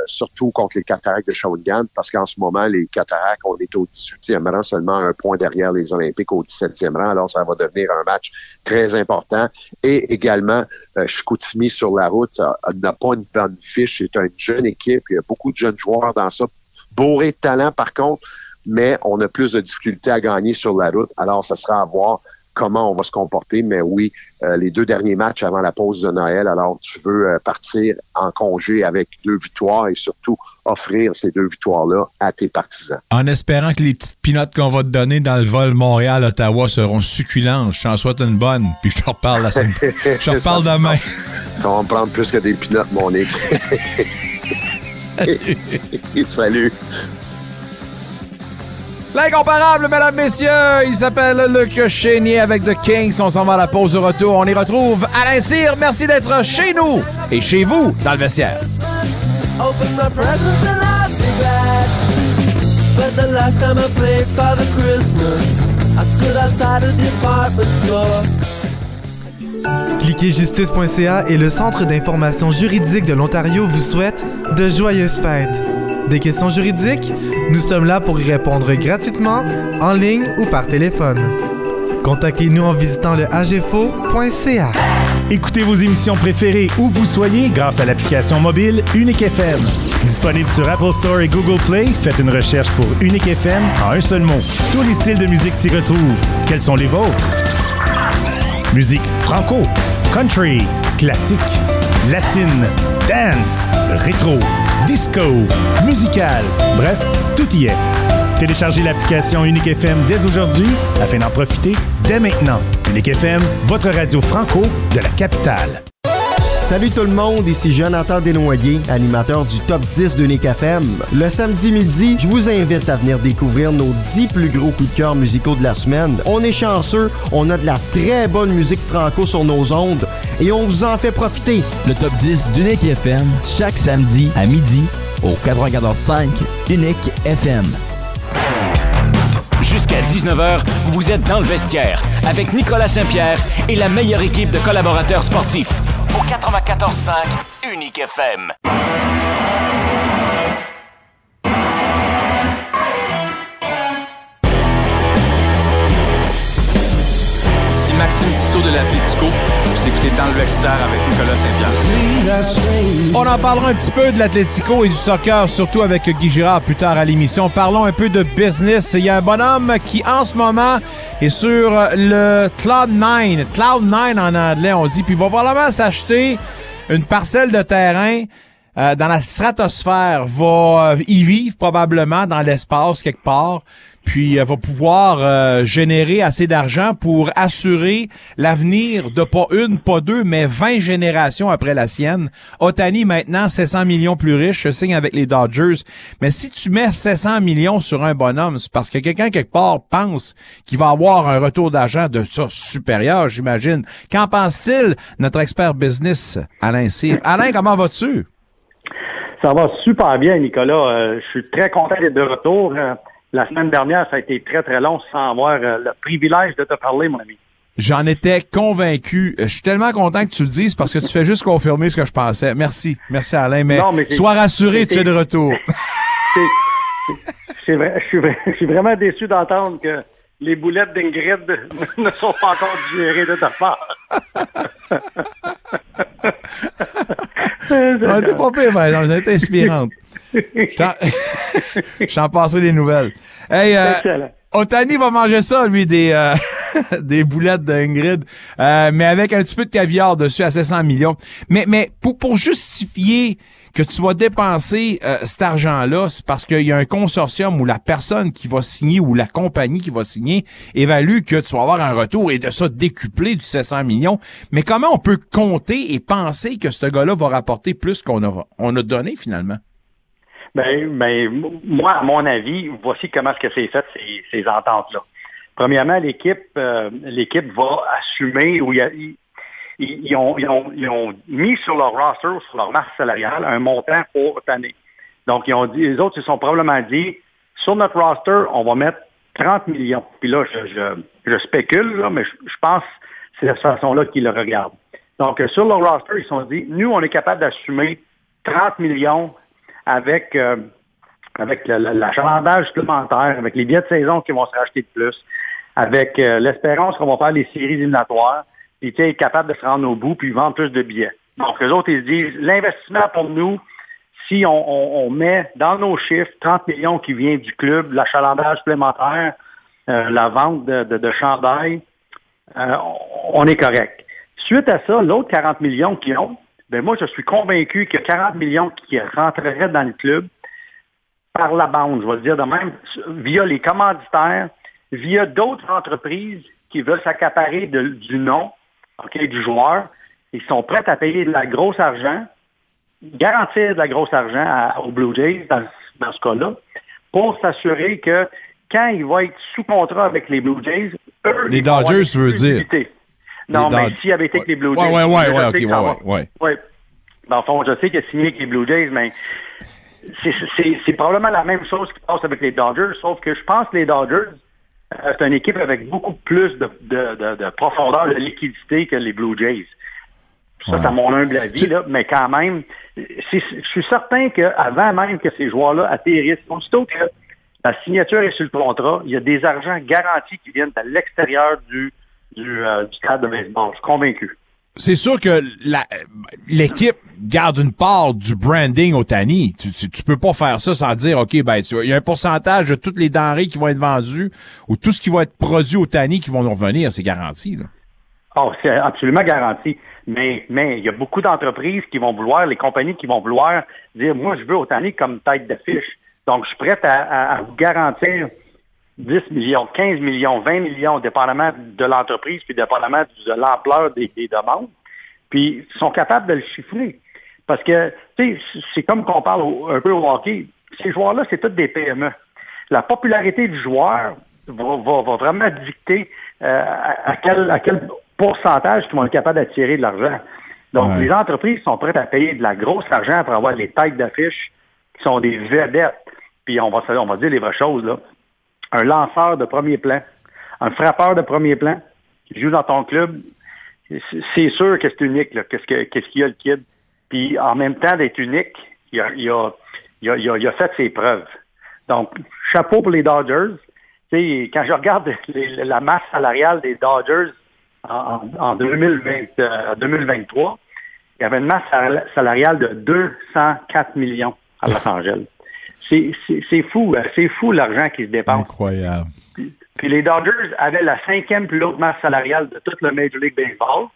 surtout contre les cataractes de Shawinigan, parce qu'en ce moment, les cataractes, on est au 18e rang, seulement un point derrière les Olympiques au 17e rang. Alors, ça va devenir un match très important. Et également, Chicoutimi sur la route ça n'a pas une bonne fiche. C'est une jeune équipe. Il y a beaucoup de jeunes joueurs dans ça. Bourré de talent, par contre, mais on a plus de difficultés à gagner sur la route. Alors, ça sera à voir comment on va se comporter. Mais oui, euh, les deux derniers matchs avant la pause de Noël, alors tu veux euh, partir en congé avec deux victoires et surtout offrir ces deux victoires-là à tes partisans. En espérant que les petites pinottes qu'on va te donner dans le vol Montréal-Ottawa seront succulentes. Je t'en souhaite une bonne, puis je te reparle la semaine. Je te reparle demain. Ça va me prendre plus que des pinottes, mon Nick. Salut. Salut. L'incomparable, mesdames, messieurs, il s'appelle Luc Chénier avec The Kings. On s'en va à la pause de retour. On y retrouve Alain Cyr. Merci d'être chez nous et chez vous dans le vestiaire. Open my presents and I'll be glad. But the last time I played Father Christmas, I stood outside a department store. Cliquez justice.ca et le Centre d'information juridique de l'Ontario vous souhaite de joyeuses fêtes. Des questions juridiques? Nous sommes là pour y répondre gratuitement, en ligne ou par téléphone. Contactez-nous en visitant le agfo.ca. Écoutez vos émissions préférées où vous soyez grâce à l'application mobile Unique FM. Disponible sur Apple Store et Google Play, faites une recherche pour Unique FM en un seul mot. Tous les styles de musique s'y retrouvent. Quels sont les vôtres? Musique franco, country, classique, latine, dance, rétro, disco, musical, bref, tout y est. Téléchargez l'application Unique FM dès aujourd'hui afin d'en profiter dès maintenant. Unique FM, votre radio franco de la capitale. Salut tout le monde, ici Jonathan Desnoyers, animateur du Top 10 de Nick FM. Le samedi midi, je vous invite à venir découvrir nos 10 plus gros coups de cœur musicaux de la semaine. On est chanceux, on a de la très bonne musique franco sur nos ondes et on vous en fait profiter. Le Top 10 d'Unique FM, chaque samedi à midi au 94.5 Unique FM. Jusqu'à 19h, vous êtes dans le vestiaire avec Nicolas Saint-Pierre et la meilleure équipe de collaborateurs sportifs. Au 94.5 Unique FM. On en parlera un petit peu de l'Atlético et du soccer, surtout avec Guy Girard plus tard à l'émission. Parlons un peu de business. Il y a un bonhomme qui, en ce moment, est sur le Cloud9. Cloud9 en anglais, on dit. Puis il va probablement s'acheter une parcelle de terrain euh, dans la stratosphère, va euh, y vivre probablement dans l'espace quelque part, puis euh, va pouvoir euh, générer assez d'argent pour assurer l'avenir de pas une, pas deux, mais 20 générations après la sienne. Otani maintenant 700 millions plus riche, je signe avec les Dodgers. Mais si tu mets 700 millions sur un bonhomme, c'est parce que quelqu'un quelque part pense qu'il va avoir un retour d'argent de ça supérieur, j'imagine. Qu'en pense-t-il notre expert business Alain Cyr? Alain, comment vas-tu? Ça va super bien, Nicolas. Euh, je suis très content d'être de retour. Euh, la semaine dernière, ça a été très, très long sans avoir euh, le privilège de te parler, mon ami. J'en étais convaincu. Je suis tellement content que tu le dises parce que tu fais juste confirmer ce que je pensais. Merci. Merci, Alain. Mais, Non, mais c'est- sois rassuré, tu es de retour. C'est- vrai- je, suis, vraiment déçu d'entendre que les boulettes d'Ingrid ne sont pas encore digérées de ta part. Ah, t'es pas pire, par exemple. Vous êtes inspirante. Je t'en- passerai des nouvelles. Hey, euh, Excellent. Otani va manger ça, lui, des, euh, des boulettes d'Ingrid, euh, mais avec un petit peu de caviar dessus à 700 millions. Mais, mais pour, pour justifier que tu vas dépenser euh, cet argent-là, c'est parce qu'il y a un consortium où la personne qui va signer ou la compagnie qui va signer évalue que tu vas avoir un retour et de ça décuplé du 700 millions. Mais comment on peut compter et penser que ce gars-là va rapporter plus qu'on a, on a donné finalement? Ben, ben, m- moi, à mon avis, voici comment est-ce que c'est fait, ces, ces ententes-là. Premièrement, l'équipe euh, l'équipe va assumer ou ils, ils- ont, ils ont- ils ont mis sur leur roster, sur leur masse salariale, un montant pour année. Donc, ils ont dit, les autres, ils se sont probablement dit, sur notre roster, on va mettre 30 millions. Puis là, je, je, je spécule, mais je, je pense que c'est de cette façon-là qu'ils le regardent. Donc, sur leur roster, ils se sont dit, nous, on est capable d'assumer 30 millions avec, euh, l'achalandage supplémentaire, avec les billets de saison qui vont se racheter de plus, avec euh, l'espérance qu'on va faire les séries éliminatoires, puis tu capable de se rendre au bout, puis vendre plus de billets. Donc, les autres, ils se disent, l'investissement pour nous, si on, met dans nos chiffres 30 millions qui vient du club, l'achalandage supplémentaire, euh, la vente de, de, chandail, on est correct. Suite à ça, l'autre 40 millions qu'ils ont, ben moi, je suis convaincu qu'il y a 40 millions qui rentreraient dans le club par la bande, je vais le dire de même, via les commanditaires, via d'autres entreprises qui veulent s'accaparer du nom du joueur. Ils sont prêts à payer de la grosse argent, garantir de la grosse argent à- aux Blue Jays dans, dans ce cas-là, pour s'assurer que quand il va être sous contrat avec les Blue Jays, eux, Les ils vont avoir Dodgers, tu veux dire? Non, mais s'il avait été avec les Blue Jays. ouais, ouais, ouais, ouais, va- ouais, ouais. Ouais. Dans le fond, je sais qu'il a signé avec les Blue Jays, mais c'est- probablement la même chose qui passe avec les Dodgers, sauf que je pense que les Dodgers, euh, c'est une équipe avec beaucoup plus de, de- de- de profondeur, de liquidité que les Blue Jays. Ça, c'est à mon humble avis, là, mais quand même, je suis certain qu'avant même que ces joueurs-là atterrissent, aussitôt que la signature est sur le contrat, il y a des argents garantis qui viennent à l'extérieur du, du, euh, du stade de baseball. Je suis convaincu. c'est sûr que l'équipe garde une part du branding au Tani. Tu, tu, tu peux pas faire ça sans dire, OK, ben, tu il y a un pourcentage de toutes les denrées qui vont être vendues ou tout ce qui va être produit au Tani qui vont nous revenir, c'est garanti, là. Oh, c'est absolument garanti. Mais, mais il y a beaucoup d'entreprises qui vont vouloir, les compagnies qui vont vouloir dire, moi, je veux Otani comme tête d'affiche. Donc, je suis prêt à, à- à vous garantir 10 millions, 15 millions, 20 millions, dépendamment de l'entreprise, puis dépendamment de l'ampleur des, des demandes. Puis, ils sont capables de le chiffrer. Parce que, tu sais, c'est comme qu'on parle au- un peu au hockey. Ces joueurs-là, c'est tous des PME. La popularité du joueur va, va- va vraiment dicter euh, à, quel, à quel pourcentage ils vont être capables d'attirer de l'argent. Donc, Ouais. les entreprises sont prêtes à payer de la grosse argent pour avoir les têtes d'affiche qui sont des vedettes. Puis on va, se- on va dire les vraies choses, là. Un lanceur de premier plan, un frappeur de premier plan qui joue dans ton club, c'est- sûr que c'est unique, là, qu'est-ce que- qu'est-ce qu'il y a le kid. Puis en même temps d'être unique, il a, il a- il a- il a- il a fait ses preuves. Donc, chapeau pour les Dodgers. Quand je regarde les- la masse salariale des Dodgers en, en 2020, euh, 2023, il y avait une masse sal- salariale de 204 millions à Los Angeles. C'est- C'est c'est fou, hein. c'est fou l'argent qui se dépense. Incroyable. Puis les Dodgers avaient la cinquième plus haute masse salariale de toute le Major League Baseball.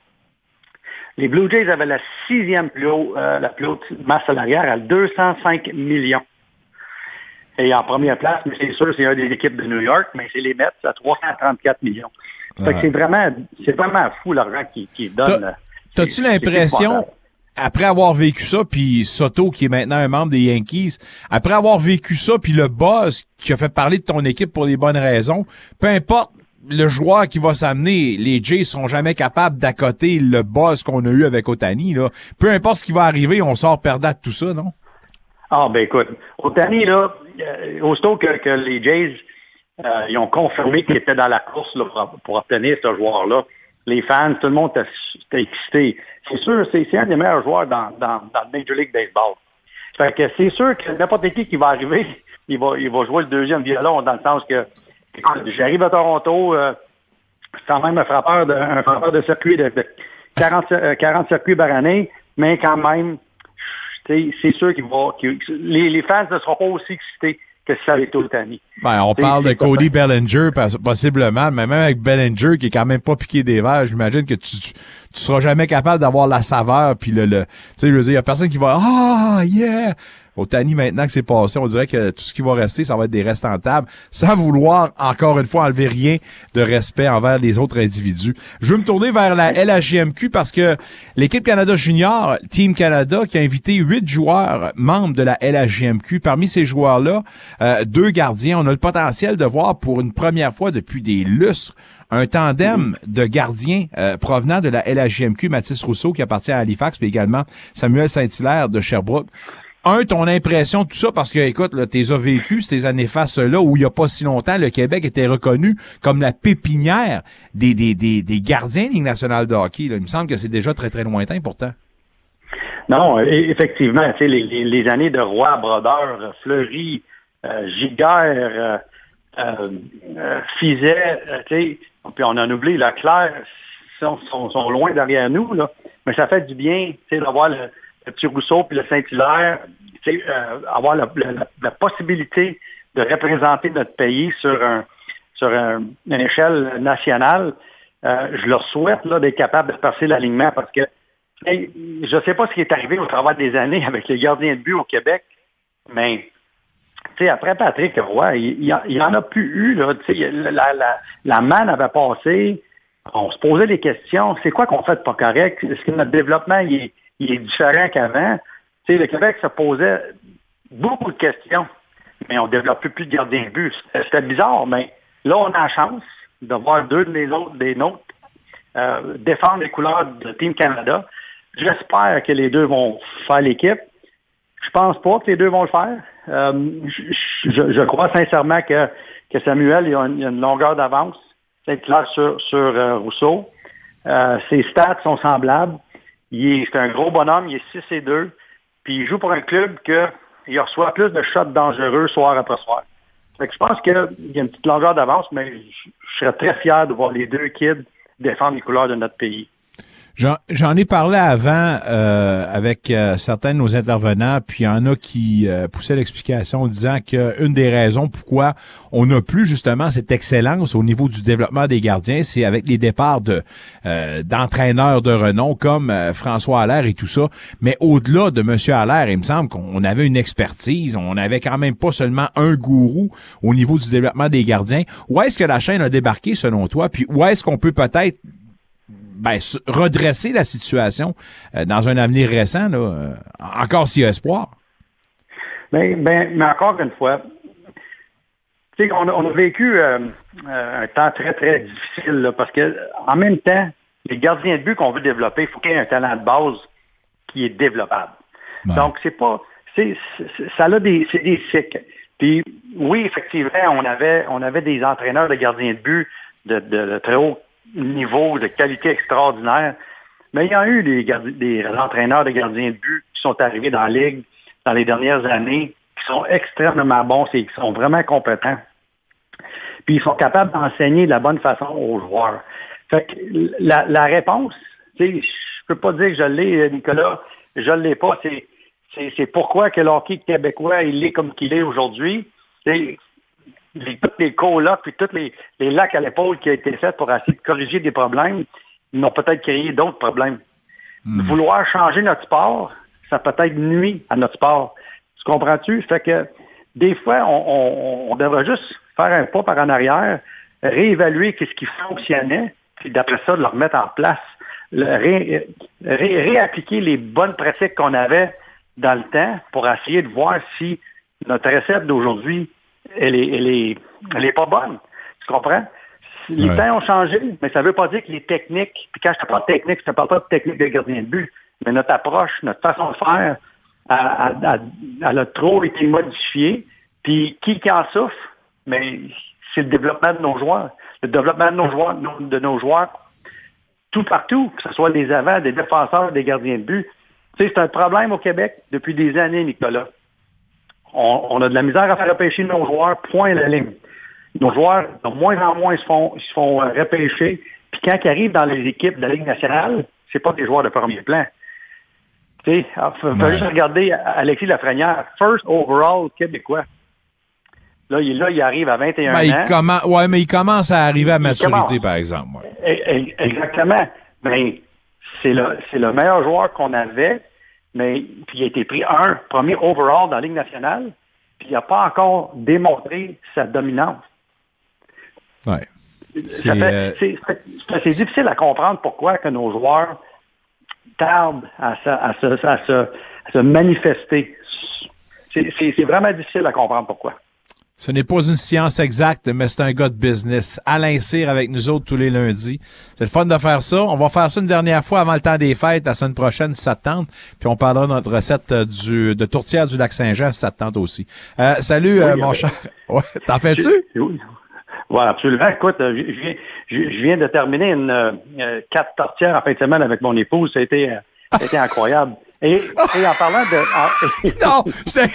Les Blue Jays avaient la sixième plus haut, euh, la plus haute masse salariale à 205 millions. Et en première place, mais c'est sûr, c'est une des équipes de New York, mais c'est les Mets à 334 millions. C'est vraiment, c'est vraiment fou l'argent qui, qui donne. euh, T'as-tu l'impression. Après avoir vécu ça, puis Soto, qui est maintenant un membre des Yankees, après avoir vécu ça, puis le boss qui a fait parler de ton équipe pour les bonnes raisons, peu importe le joueur qui va s'amener, les Jays seront jamais capables d'accoter le boss qu'on a eu avec Otani. Là. Peu importe ce qui va arriver, on sort perdant de tout ça, non? Ah, ben écoute, Otani, là, euh, aussitôt que, que les Jays, euh, ils ont confirmé qu'ils étaient dans la course là, pour, pour obtenir ce joueur-là, les fans, tout le monde était, excité. C'est sûr, c'est un des meilleurs joueurs dans, le Major League Baseball. Fait c'est sûr que n'importe qui qui va arriver, il va, jouer le deuxième violon dans le sens que j'arrive à Toronto, euh, je suis quand même un frappeur de, un de circuit de, de 40, euh, 40 circuits par année, mais quand même, c'est sûr qu'il va, qu'il- les, les fans ne seront pas aussi excités que ça avait été Otani. Ben, on parle de Cody Bellinger, possiblement, mais même avec Bellinger, qui est quand même pas piqué des verres, j'imagine que tu, tu, tu seras jamais capable d'avoir la saveur, puis le, le tu sais, je veux dire, il y a personne qui va, ah, yeah! Au Tani, maintenant que c'est passé, on dirait que tout ce qui va rester, ça va être des restes en table, sans vouloir, encore une fois, enlever rien de respect envers les autres individus. Je veux me tourner vers la LHJMQ parce que l'équipe Canada Junior, Team Canada, qui a invité huit joueurs membres de la LHJMQ. Parmi ces joueurs-là, euh, deux gardiens. On a le potentiel de voir pour une première fois depuis des lustres un tandem de gardiens euh, provenant de la LHJMQ, Mathis Rousseau qui appartient à Halifax, puis également Samuel Saint-Hilaire de Sherbrooke. Un, ton impression de tout ça, parce que, écoute, là, t'es as vécu ces années fastes-là où il n'y a pas si longtemps, le Québec était reconnu comme la pépinière des, des, des, des gardiens de Ligue nationale de hockey. Il me semble que c'est déjà très, très lointain pourtant. Non, e- effectivement, tu sais, les, les- les années de Roi, Brodeur, Fleury, euh, Giguère, euh, euh, Fizet, euh, tu sais, puis on en oublie Leclerc, sont, sont, sont loin derrière nous, là. Mais ça fait du bien, tu sais, d'avoir le, le petit Rousseau puis le Saint-Hilaire, euh, avoir la, possibilité de représenter notre pays sur un sur un- une échelle nationale. Euh, je leur souhaite d'être capable de passer l'alignement parce que je ne sais pas ce qui est arrivé au travers des années avec les gardiens de but au Québec, mais après Patrick Roy, il n'y en a plus eu. La, la, manne avait passé. On se posait des questions. C'est quoi qu'on fait de pas correct? Est-ce que notre développement est, il est différent qu'avant? Tu sais, le Québec se posait beaucoup de questions, mais on ne développait plus de gardiens de but. C'était bizarre, mais là, on a la chance de voir deux des autres, des nôtres euh, défendre les couleurs de Team Canada. J'espère que les deux vont faire l'équipe. Je pense pas que les deux vont le faire. Euh, je, crois sincèrement que, Samuel il a, une, a une longueur d'avance. C'est clair sur, sur euh, Rousseau. Ses stats sont semblables. C'est un gros bonhomme, il est 6 et 2. Puis il joue pour un club que il reçoit plus de shots dangereux soir après soir. Je pense qu'il y a une petite longueur d'avance, mais je, je serais très fier de voir les deux kids défendre les couleurs de notre pays. J'en ai parlé avant euh, avec euh, certains de nos intervenants, puis il y en a qui euh, poussaient l'explication en disant qu'une des raisons pourquoi on n'a plus justement cette excellence au niveau du développement des gardiens, c'est avec les départs de euh, d'entraîneurs de renom comme euh, François Allaire et tout ça. Mais au-delà de Monsieur Allaire, il me semble qu'on avait une expertise, on avait quand même pas seulement un gourou au niveau du développement des gardiens. Où est-ce que la chaîne a débarqué selon toi, puis où est-ce qu'on peut peut-être ben, redresser la situation euh, dans un avenir récent, là, euh, encore s'il y a espoir. Mais, ben, mais encore une fois, on, a- on a vécu euh, un temps très, très difficile là, parce que en même temps, les gardiens de but qu'on veut développer, il faut qu'il y ait un talent de base qui est développppable. Donc, c'est pas. c'est c'est- ça a des, c'est des cycles. Puis oui, effectivement, on avait, on avait des entraîneurs de gardiens de but de, de- de très haut niveau, de qualité extraordinaire. Mais il y a eu des, entraîneurs de gardiens de but qui sont arrivés dans la Ligue dans les dernières années, qui sont extrêmement bons, qui sont vraiment compétents. Puis ils sont capables d'enseigner de la bonne façon aux joueurs. Fait que la, la réponse, je peux pas dire que je l'ai, Nicolas, je l'ai pas. C'est, pourquoi que le hockey québécois, il est comme qu'il est aujourd'hui. Les, tous les colocs puis tous les, les lacs à l'épaule qui ont été faits pour essayer de corriger des problèmes, ils n'ont peut-être créé d'autres problèmes. Vouloir changer notre sport, ça peut-être nuit à notre sport. Tu comprends-tu? Fait que des fois, on, on- on devrait juste faire un pas par en arrière, réévaluer qu'est-ce qui fonctionnait, puis d'après ça, de le remettre en place. Le ré- ré- réappliquer les bonnes pratiques qu'on avait dans le temps pour essayer de voir si notre recette d'aujourd'hui, elle est, elle est, elle est pas bonne. Tu comprends? Les Ouais. temps ont changé, mais ça ne veut pas dire que les techniques, puis quand je te parle de technique, je ne te parle pas de technique de gardien de but, mais notre approche, notre façon de faire, elle, elle- elle- elle a trop été modifiée. Puis qui qui en souffre? Mais c'est le développement de nos joueurs. Le développement de nos joueurs, de nos joueurs tout partout, que ce soit des avants, des défenseurs, des gardiens de but. Tu sais, c'est un problème au Québec depuis des années, Nicolas. On, on a de la misère à faire repêcher nos joueurs, point à la ligne. Nos joueurs, de moins en moins, ils se font, se font euh, repêcher. Puis quand ils arrivent dans les équipes de la Ligue nationale, c'est pas des joueurs de premier plan. Tu sais, il faut, faut juste regarder Alexis Lafrenière, first overall québécois. Là, il, là, il arrive à 21 Ben, ans. il, ouais, mais il commence à arriver à maturité, par exemple. ouais. E- e- Exactement. Mais c'est le, c'est le meilleur joueur qu'on avait, mais puis il a été pris un, premier overall dans la Ligue nationale, puis il n'a pas encore démontré sa dominance. Ouais. C'est, euh, C'est difficile à comprendre pourquoi que nos joueurs tardent à se, à se- à se- à se manifester. C'est vraiment difficile à comprendre pourquoi. Ce n'est pas une science exacte, mais c'est un gars de business. Alain Cyr avec nous autres tous les lundis. C'est le fun de faire ça. On va faire ça une dernière fois avant le temps des fêtes, la semaine prochaine, si ça te tente. Puis on parlera de notre recette euh, du, de tourtière du lac Saint-Jean, si ça te tente aussi. Euh, salut, euh, mon cher. Ouais, t'en fais-tu? Oui, Oui, absolument. Écoute, euh, je, je viens, je, je viens de terminer une euh, euh, quatre tortières en fin de semaine avec mon épouse. Ça a été, euh, ça a été incroyable. Et, et en parlant de... ah, non,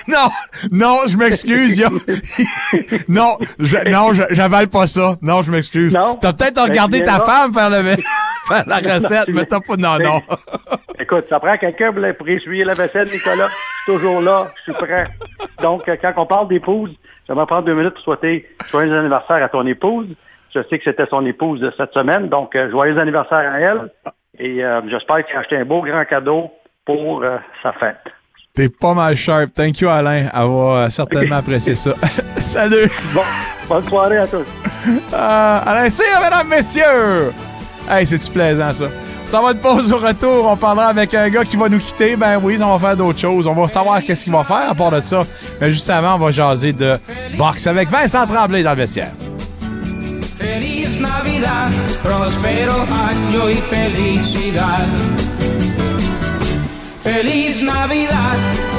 non, non, je m'excuse. yo. non, je, non, j'avale pas ça. Non, je m'excuse. T'as peut-être Ben, regardé tu ta femme faire, le, faire la recette, mais t'as pas. Non, Mais- non. Écoute, ça prend quelqu'un pour essuyer la vaisselle, Nicolas. Je suis toujours là, je suis prêt. Donc, euh, quand on parle d'épouse, j'aimerais prendre deux minutes pour souhaiter joyeux anniversaire à ton épouse. Je sais que c'était son épouse de cette semaine, donc euh, joyeux anniversaire à elle. Et euh, j'espère qu'il a acheté un beau grand cadeau pour euh, sa fête. T'es pas mal sharp. Thank you, Alain. Elle va euh, certainement apprécier ça. Salut. Bon, bonne soirée à tous. Euh, Alain Cyr, mesdames, messieurs. Hey, c'est-tu plaisant, ça? Ça va être pause au retour. On parlera avec un gars qui va nous quitter. Ben oui, on va faire d'autres choses. On va savoir qu'est-ce qu'il va faire à part de ça. Mais juste avant, on va jaser de boxe avec Vincent Tremblay dans le vestiaire. Feliz Navidad, próspero año y felicidad. Feliz Navidad,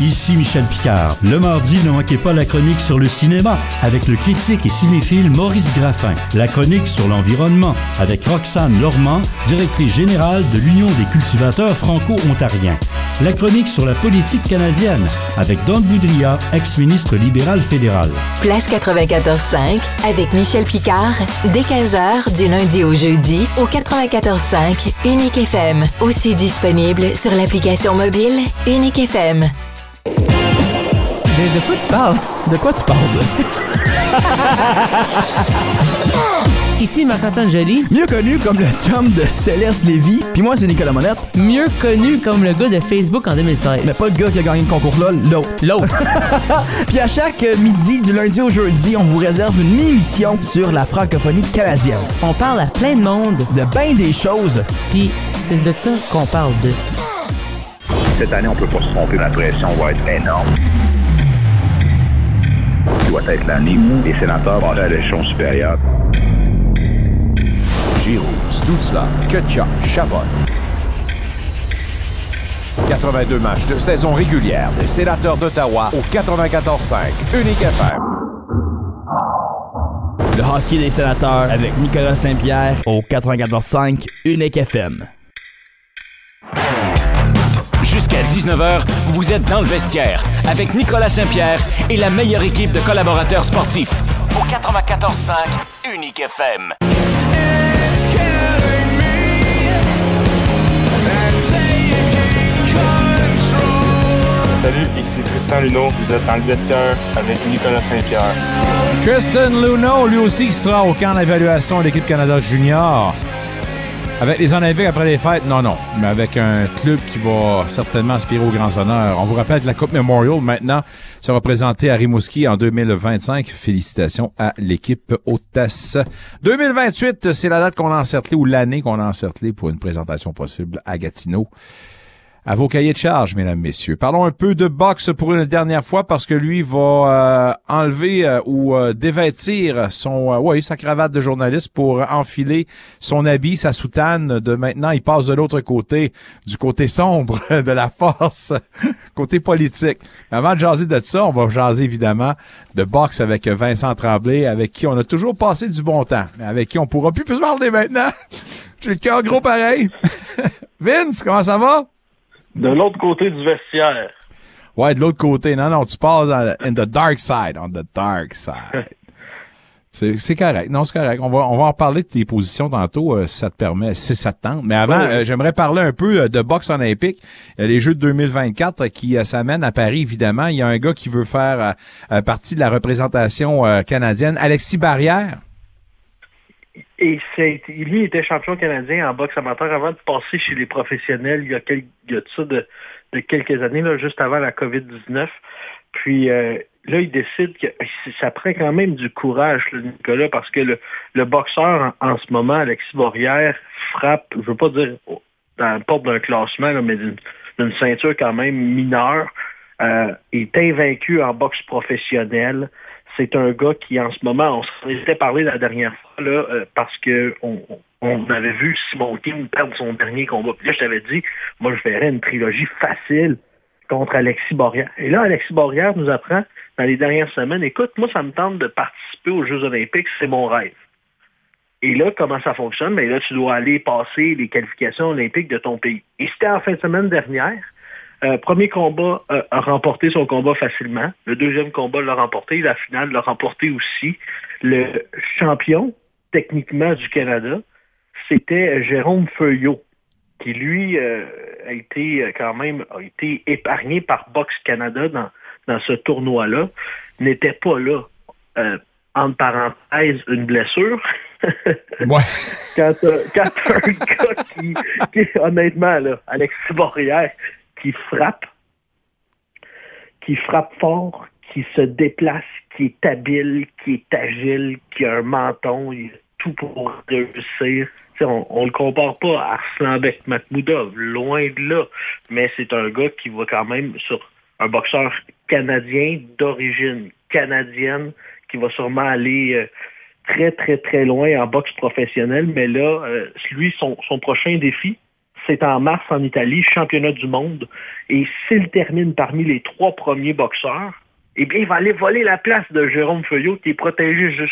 Ici Michel Picard. Le mardi, ne manquez pas la chronique sur le cinéma avec le critique et cinéphile Maurice Graffin. La chronique sur l'environnement avec Roxane Lormand, directrice générale de l'Union des cultivateurs franco-ontariens. La chronique sur la politique canadienne avec Don Boudria, ex-ministre libéral fédéral. Place 94.5 avec Michel Picard, dès 15h du lundi au jeudi au 94.5 Unique FM. Aussi disponible sur l'application mobile Unique FM. De, de quoi tu parles? De quoi tu parles? Ici Marc-Antoine Joly. Mieux connu comme le chum de Céleste Lévy. Puis moi, c'est Nicolas Monette. Mieux connu comme le gars de Facebook en 2016. Mais pas le gars qui a gagné le concours-là, l'autre. L'autre. Puis à chaque euh, midi, du lundi au jeudi, on vous réserve une émission sur la francophonie canadienne. On parle à plein de monde. De bien des choses. Puis c'est de ça qu'on parle de. Cette année, on peut pas se tromper, la pression va être énorme. Ce doit être l'année où les sénateurs vont aller à l'échelon supérieur. Giroud, Stutzla, Kutchuk, Chabot. 82 matchs de saison régulière des sénateurs d'Ottawa au 94.5 Unique FM. Le hockey des sénateurs avec Nicolas Saint-Pierre au 94.5 Unique FM. Jusqu'à 19h, vous êtes dans le vestiaire avec Nicolas Saint-Pierre et la meilleure équipe de collaborateurs sportifs. Au 94.5 Unique FM. Salut, ici Tristan Luneau. Vous êtes dans le vestiaire avec Nicolas Saint-Pierre. Kristen Luno, lui aussi, qui sera au camp d'évaluation de l'équipe Canada Junior. Avec les Olympiques après les fêtes, non, non. Mais avec un club qui va certainement aspirer aux grands honneurs. On vous rappelle que la Coupe Memorial, maintenant, sera présentée à Rimouski en 2025. Félicitations à l'équipe hôtesse. 2028, c'est la date qu'on a encerclée ou l'année qu'on a encerclée pour une présentation possible à Gatineau. À vos cahiers de charge, mesdames, messieurs. Parlons un peu de boxe pour une dernière fois parce que lui va euh, enlever euh, ou euh, dévêtir son, euh, ouais, sa cravate de journaliste pour enfiler son habit, sa soutane. De maintenant, il passe de l'autre côté, du côté sombre de la force, côté politique. Avant de jaser de ça, on va jaser évidemment de boxe avec Vincent Tremblay, avec qui on a toujours passé du bon temps, mais avec qui on pourra plus plus parler maintenant. J'ai le cœur gros pareil. Vince, comment ça va? De l'autre côté du vestiaire. Ouais, de l'autre côté. Non, non, tu passes dans, in the dark side, on the dark side. C'est c'est correct. Non, c'est correct. On va, on va en parler de tes positions tantôt, euh, si ça te permet, si ça te tente. Mais avant, euh, j'aimerais parler un peu euh, de boxe olympique. Les Jeux de 2024 euh, qui s'amènent à Paris, évidemment. Il y a un gars qui veut faire partie de la représentation euh, canadienne. Alexis Barrière. Et lui était champion canadien en boxe amateur avant de passer chez les professionnels il y a, quel- il y a de ça de, de quelques années, là, juste avant la COVID-19. Puis euh, là, il décide que ça prend quand même du courage, Nicolas, parce que le, le boxeur en, ce moment, Alexis Borrière, frappe, je veux pas dire dans le porte d'un classement, mais d'une, d'une ceinture quand même mineure, euh, est invaincu en boxe professionnelle. C'est un gars qui, en ce moment, on s'en était parlé la dernière fois, là, euh, parce que on, avait vu Simon Kim perdre son dernier combat. Puis là, je t'avais dit, moi, je verrais une trilogie facile contre Alexis Borrière. Et là, Alexis Borrière nous apprend dans les dernières semaines, écoute, moi, ça me tente de participer aux Jeux olympiques, c'est mon rêve. Et là, comment ça fonctionne? Mais là, tu dois aller passer les qualifications olympiques de ton pays. Et c'était en fin de semaine dernière. Euh, premier combat euh, a remporté son combat facilement. Le deuxième combat l'a remporté. La finale l'a remporté aussi. Le champion, techniquement, du Canada, c'était Jérôme Feuillot, qui lui euh, a été quand même a été épargné par Box Canada dans, dans ce tournoi-là, n'était pas là. entre parenthèses, une blessure. ouais. quand as, un gars qui, qui honnêtement, là, Alexis Borrière, qui frappe, qui frappe fort, qui se déplace, qui est habile, qui est agile, qui a un menton, il a tout pour réussir. on ne le compare pas à Arslan Beck Makhmoudov, loin de là, mais c'est un gars qui va quand même sur un boxeur canadien d'origine canadienne qui va sûrement aller euh, très, très, très loin en boxe professionnelle. Mais là, euh, lui, son prochain défi, c'est en mars en Italie, championnat du monde. Et s'il termine parmi les trois premiers boxeurs, eh bien, il va aller voler la place de Jérôme Feuillot, qui est protégé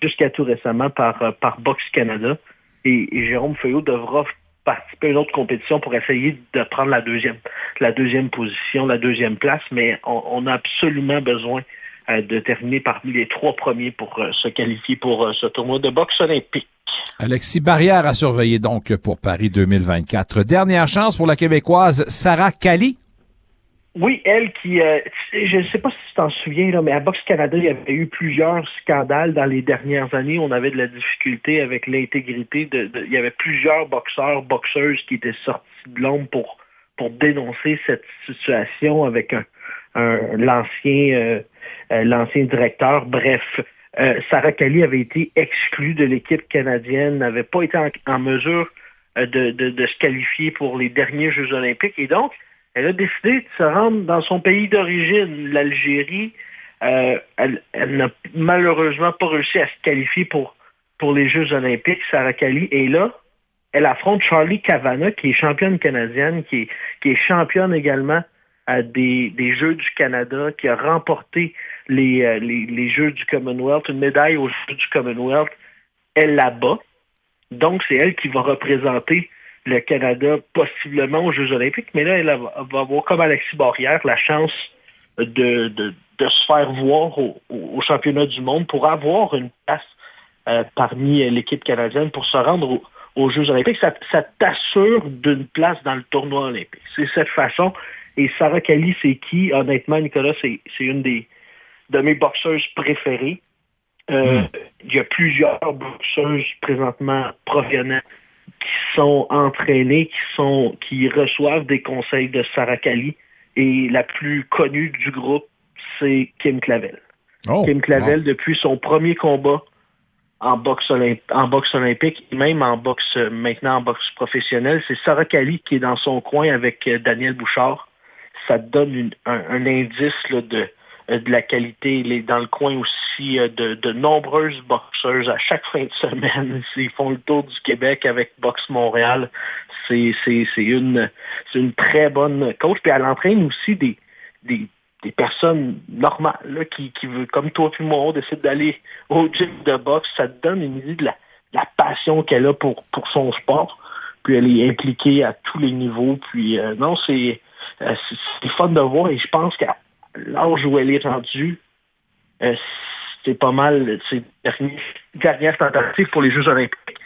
jusqu'à tout récemment par, euh, Boxe Canada. Et, Jérôme Feuillot devra participer à une autre compétition pour essayer de prendre la deuxième, la deuxième position, la deuxième place. Mais on, a absolument besoin de terminer parmi les trois premiers pour euh, se qualifier pour ce tournoi de boxe olympique. Alexis Barrière à surveiller donc pour Paris 2024. Dernière chance pour la Québécoise Sarah Cali. Oui, elle qui, euh, je ne sais pas si tu t'en souviens, là, mais à Boxe Canada, il y avait eu plusieurs scandales dans les dernières années. On avait de la difficulté avec l'intégrité. De, il y avait plusieurs boxeurs, boxeuses qui étaient sortis de l'ombre pour, pour dénoncer cette situation avec un, l'ancien, euh, euh, l'ancien directeur. Bref, euh, Sarah Kelly avait été exclue de l'équipe canadienne, n'avait pas été en, mesure euh, de, se qualifier pour les derniers Jeux olympiques. Et donc, elle a décidé de se rendre dans son pays d'origine, l'Algérie. Elle, n'a malheureusement pas réussi à se qualifier pour, pour les Jeux olympiques, Sarah Kelly. Et là, elle affronte Charlie Cavana, qui est championne canadienne, qui est, qui est championne également à des, des Jeux du Canada, qui a remporté euh, les, les, Jeux du Commonwealth, une médaille aux Jeux du Commonwealth, elle la bat. Donc, c'est elle qui va représenter le Canada possiblement aux Jeux olympiques. Mais là, elle va avoir, comme Alexis Barrière, la chance de, de, se faire voir au, au, championnat du monde pour avoir une place euh, parmi l'équipe canadienne pour se rendre aux Jeux olympiques. Ça t'assure d'une place dans le tournoi olympique. C'est cette façon. Et Sarah Kelly, c'est qui? Honnêtement, Nicolas, c'est une des, de mes boxeuses préférées. Euh, hmm. Il y a plusieurs boxeuses présentement provenant qui sont entraînées, qui sont qui reçoivent des conseils de Sarah Kali. Et la plus connue du groupe, c'est Kim Clavel. Oh, Kim Clavel, depuis son premier combat en boxe, en boxe olympique, et même en boxe maintenant en boxe professionnelle, c'est Sarah Kali qui est dans son coin avec euh, Daniel Bouchard. Ça donne un, indice de, euh, de la qualité. Il est dans le coin aussi euh, de, nombreuses boxeuses à chaque fin de semaine. Ils font le tour du Québec avec Boxe Montréal. C'est une, une très bonne coach. Puis elle entraîne aussi des, des, personnes normales qui, qui veulent, comme toi et moi, on décide d'aller au gym de boxe. Ça te donne une idée de la, passion qu'elle a pour, pour son sport. Puis elle est impliquée à tous les niveaux. Puis euh, non, c'est c'est fun de voir et je pense qu'à l'âge où elle est rendue, euh, c'est pas mal ses dernières, tentatives pour les Jeux olympiques.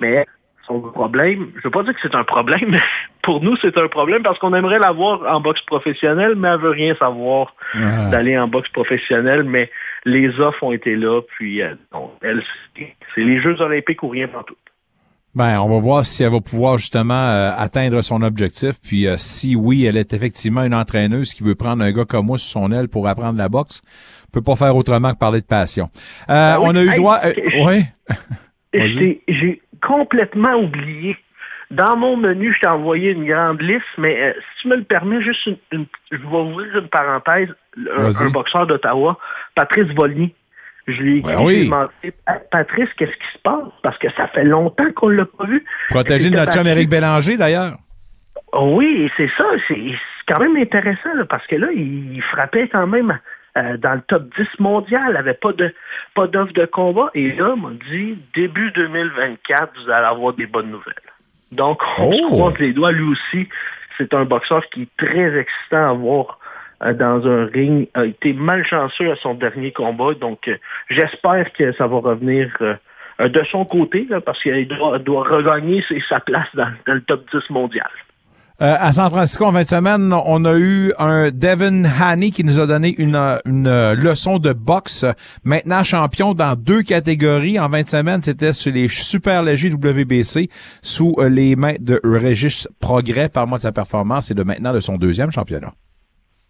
Mais son problème, je ne veux pas dire que c'est un problème, mais pour nous, c'est un problème parce qu'on aimerait l'avoir en boxe professionnelle, mais elle veut rien savoir ah. d'aller en boxe professionnelle. Mais les offres ont été là, puis euh, c'est les Jeux olympiques ou rien tout. Ben, on va voir si elle va pouvoir justement euh, atteindre son objectif. Puis euh, si oui, elle est effectivement une entraîneuse qui veut prendre un gars comme moi sur son aile pour apprendre la boxe, on peut pas faire autrement que parler de passion. Euh, ben on a eu droit. oui. J'ai complètement oublié. Dans mon menu, je t'ai envoyé une grande liste, mais si tu me le permets, juste une, je vais ouvrir une parenthèse. Un, boxeur d'Ottawa, Patrice Volny, je lui ai ben demandé, Patrice, qu'est-ce qui se passe? Parce que ça fait longtemps qu'on ne l'a pas vu. Protégé de notre chum Éric Bélanger, d'ailleurs. Oui, c'est ça. C'est quand même intéressant, parce que là, il frappait quand même euh, dans le top 10 mondial, n'avait pas de pas d'offre de combat. Et là, on m'a dit, début 2024, vous allez avoir des bonnes nouvelles. Donc, on se Oh! croise les doigts. Lui aussi, c'est un boxeur qui est très excitant à voir dans un ring. A été malchanceux à son dernier combat. Donc, euh, j'espère que ça va revenir euh, euh, de son côté, là, parce qu'il doit, doit regagner sa place dans, dans le top 10 mondial. Euh, à San Francisco, en fin de semaine, on a eu un Devin Haney qui nous a donné une, euh, une euh, leçon de boxe. Maintenant champion dans deux catégories. En 20 semaines, c'était sur les super légers WBC sous euh, les mains de Régis Progrès. Par-moi de sa performance et de maintenant de son deuxième championnat.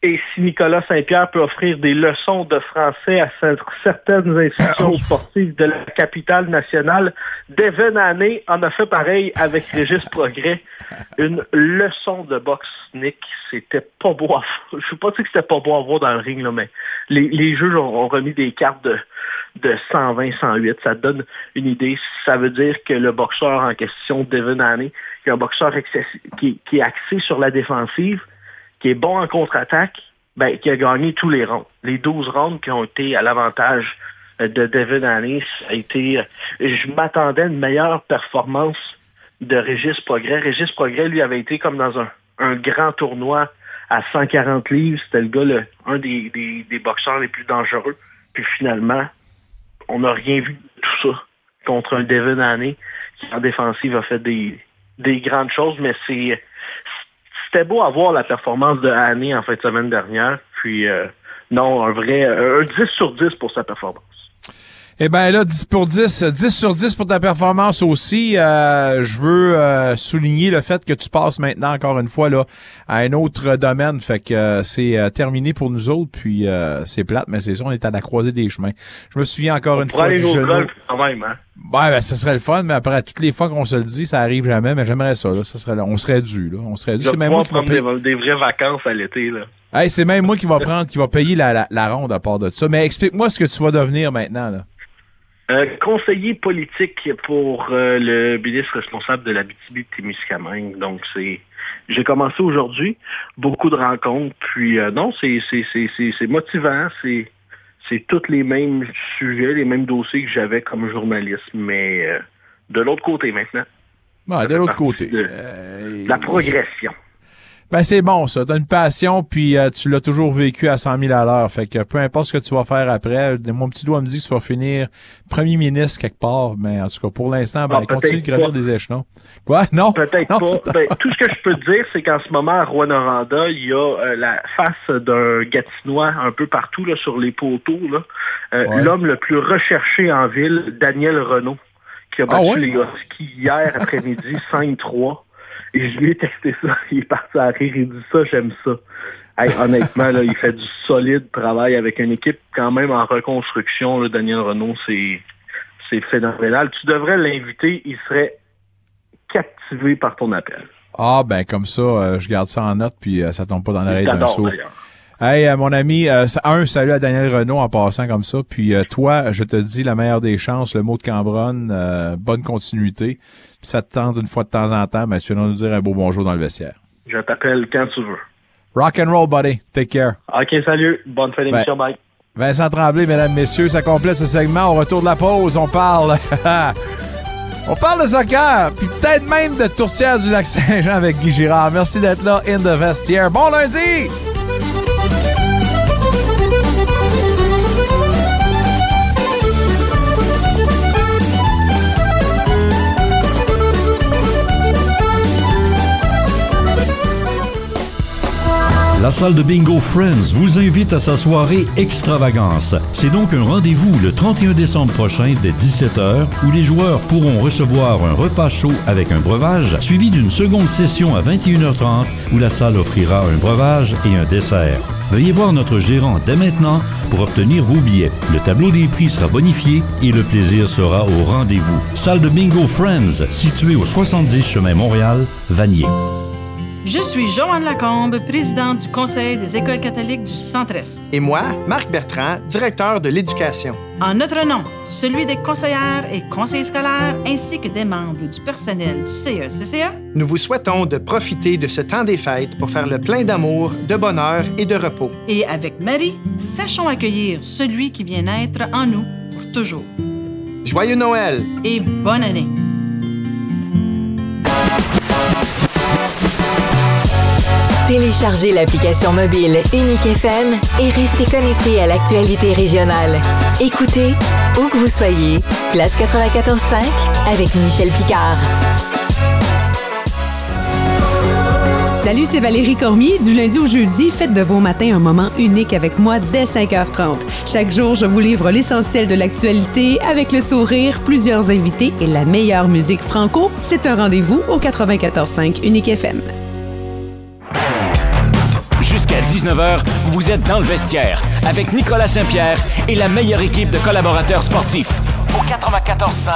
Et si Nicolas Saint-Pierre peut offrir des leçons de français à cer- certaines institutions sportives de la capitale nationale, Devin Haney en a fait pareil avec Régis Progrès. Une leçon de boxe, Nick, c'était pas beau à Je ne veux pas dire que c'était pas beau à voir dans le ring, là, mais les, les juges ont, ont remis des cartes de, de 120, 108. Ça te donne une idée. Ça veut dire que le boxeur en question, Devin Haney, qui est un boxeur qui est axé sur la défensive, qui est bon en contre-attaque, ben, qui a gagné tous les rounds. Les 12 rounds qui ont été à l'avantage euh, de Devin Haney, ça a été... euh, Je m'attendais à une meilleure performance de Régis Progrès. Régis Progrès, lui, avait été comme dans un, grand tournoi à 140 livres. C'était le gars, le- un des, boxeurs les plus dangereux. Puis finalement, on n'a rien vu de tout ça contre un Devin Haney qui, en défensive, a fait des grandes choses, mais c'est c'était beau à voir la performance de Haney en fin de semaine dernière. Puis, euh, non, un vrai un 10 sur 10 pour sa performance. Eh ben là, 10 pour 10, 10 sur 10 pour ta performance aussi. Euh, je veux euh, souligner le fait que tu passes maintenant encore une fois là à un autre domaine. Fait que euh, c'est euh, terminé pour nous autres, puis euh, c'est plate, mais c'est ça, on est à la croisée des chemins. Je me souviens encore une fois aller du golf quand même, hein? Ouais, ben, ça serait le fun, mais après, toutes les fois qu'on se le dit, ça arrive jamais, mais j'aimerais ça, là. Ça serait, on serait dû, là. On serait dû. C'est même moi qui va prendre payer. des, des vraies vacances à l'été, là. Hey, c'est même moi qui va prendre, qui va payer la, la, la ronde à part de ça. Mais explique-moi ce que tu vas devenir maintenant, là. Euh, conseiller politique pour euh, le ministre responsable de la témiscamingue Donc, c'est... J'ai commencé aujourd'hui, beaucoup de rencontres, puis euh, non, c'est, c'est, c'est, c'est, c'est motivant, c'est, c'est tous les mêmes sujets, les mêmes dossiers que j'avais comme journaliste, mais euh, de l'autre côté maintenant. Ouais, de l'autre côté. De la progression. Ben, c'est bon, ça. T'as une passion, puis euh, tu l'as toujours vécu à 100 000 à l'heure. Fait que peu importe ce que tu vas faire après, mon petit doigt me dit que tu vas finir premier ministre quelque part, mais en tout cas, pour l'instant, ben, Ah, continue de gravir des échelons. Quoi? Non? Peut-être pas. Ben, tout ce que je peux te dire, c'est qu'en ce moment, à Rwanda, il y a euh, la face d'un Gatinois un peu partout là, sur les poteaux. là. Euh, Ouais. L'homme le plus recherché en ville, Daniel Renault, qui a Ah battu ouais? les Huskies hier après-midi 5-3. Et je lui ai testé ça. Il est parti à rire. Il dit ça, j'aime ça. Hey, honnêtement, là, il fait du solide travail avec une équipe quand même en reconstruction. Là, Daniel Renault, c'est c'est phénoménal. Tu devrais l'inviter. Il serait captivé par ton appel. Ah, ben, comme ça, euh, je garde ça en note, puis euh, ça tombe pas dans l'oreille d'un d'ailleurs. Hey, euh, mon ami, euh, un, salut à Daniel Renault en passant comme ça. Puis euh, toi, je te dis la meilleure des chances, le mot de Cambronne, euh, bonne continuité. Puis ça te tente une fois de temps en temps, mais tu vas nous dire un beau bonjour dans le vestiaire. Je t'appelle quand tu veux. Rock and roll, buddy. Take care. OK, salut. Bonne fin d'émission. Ben, Bye. Vincent Tremblay, mesdames, messieurs, ça complète ce segment. Au retour de la pause, on parle. on parle de soccer, puis peut-être même de tourtière du lac Saint-Jean avec Guy Girard. Merci d'être là, in the vestiaire. Bon lundi! La salle de bingo Friends vous invite à sa soirée extravagance. C'est donc un rendez-vous le 31 décembre prochain dès 17h où les joueurs pourront recevoir un repas chaud avec un breuvage suivi d'une seconde session à 21h30 où la salle offrira un breuvage et un dessert. Veuillez voir notre gérant dès maintenant pour obtenir vos billets. Le tableau des prix sera bonifié et le plaisir sera au rendez-vous. Salle de bingo Friends située au 70 chemin Montréal, Vanier. Je suis Joanne Lacombe, présidente du Conseil des écoles catholiques du Centre-Est. Et moi, Marc Bertrand, directeur de l'éducation. En notre nom, celui des conseillères et conseillers scolaires, ainsi que des membres du personnel du CECCA, Nous vous souhaitons de profiter de ce temps des fêtes pour faire le plein d'amour, de bonheur et de repos. et avec Marie, sachons accueillir celui qui vient naître en nous pour toujours. Joyeux Noël! Et bonne année! Téléchargez l'application mobile Unique FM et restez connecté à l'actualité régionale. Écoutez, où que vous soyez, Place 94.5 avec Michel Picard. Salut, c'est Valérie Cormier. Du lundi au jeudi, faites de vos matins un moment unique avec moi dès 5h30. Chaque jour, je vous livre l'essentiel de l'actualité avec le sourire, plusieurs invités et la meilleure musique franco. C'est un rendez-vous au 94.5 Unique FM. 19h, vous êtes dans le vestiaire avec Nicolas Saint-Pierre et la meilleure équipe de collaborateurs sportifs. Au 94.5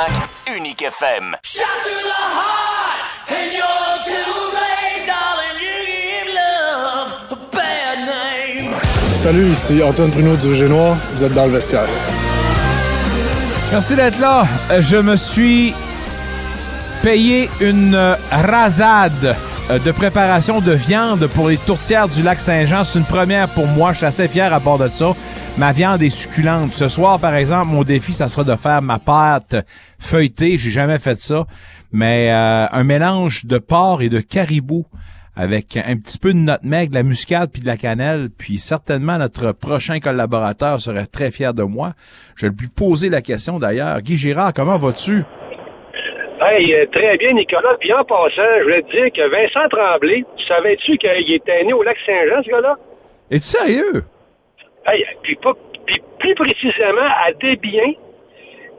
Unique FM. Salut, ici Antoine Bruno du Noir. Vous êtes dans le vestiaire. Merci d'être là. Je me suis payé une euh, rasade de préparation de viande pour les tourtières du lac Saint-Jean. C'est une première pour moi. Je suis assez fier à bord de ça. Ma viande est succulente. Ce soir, par exemple, mon défi, ça sera de faire ma pâte feuilletée. J'ai jamais fait ça. Mais euh, un mélange de porc et de caribou avec un petit peu de nutmeg, de la muscade puis de la cannelle. Puis certainement, notre prochain collaborateur serait très fier de moi. Je vais lui poser la question d'ailleurs. Guy Girard, comment vas-tu? Hey, euh, très bien, Nicolas. Puis en passant, je voulais te dire que Vincent Tremblay, savais-tu qu'il était né au lac Saint-Jean, ce gars-là? Es-tu sérieux? Hey, puis, pas- puis plus précisément à Desbiens,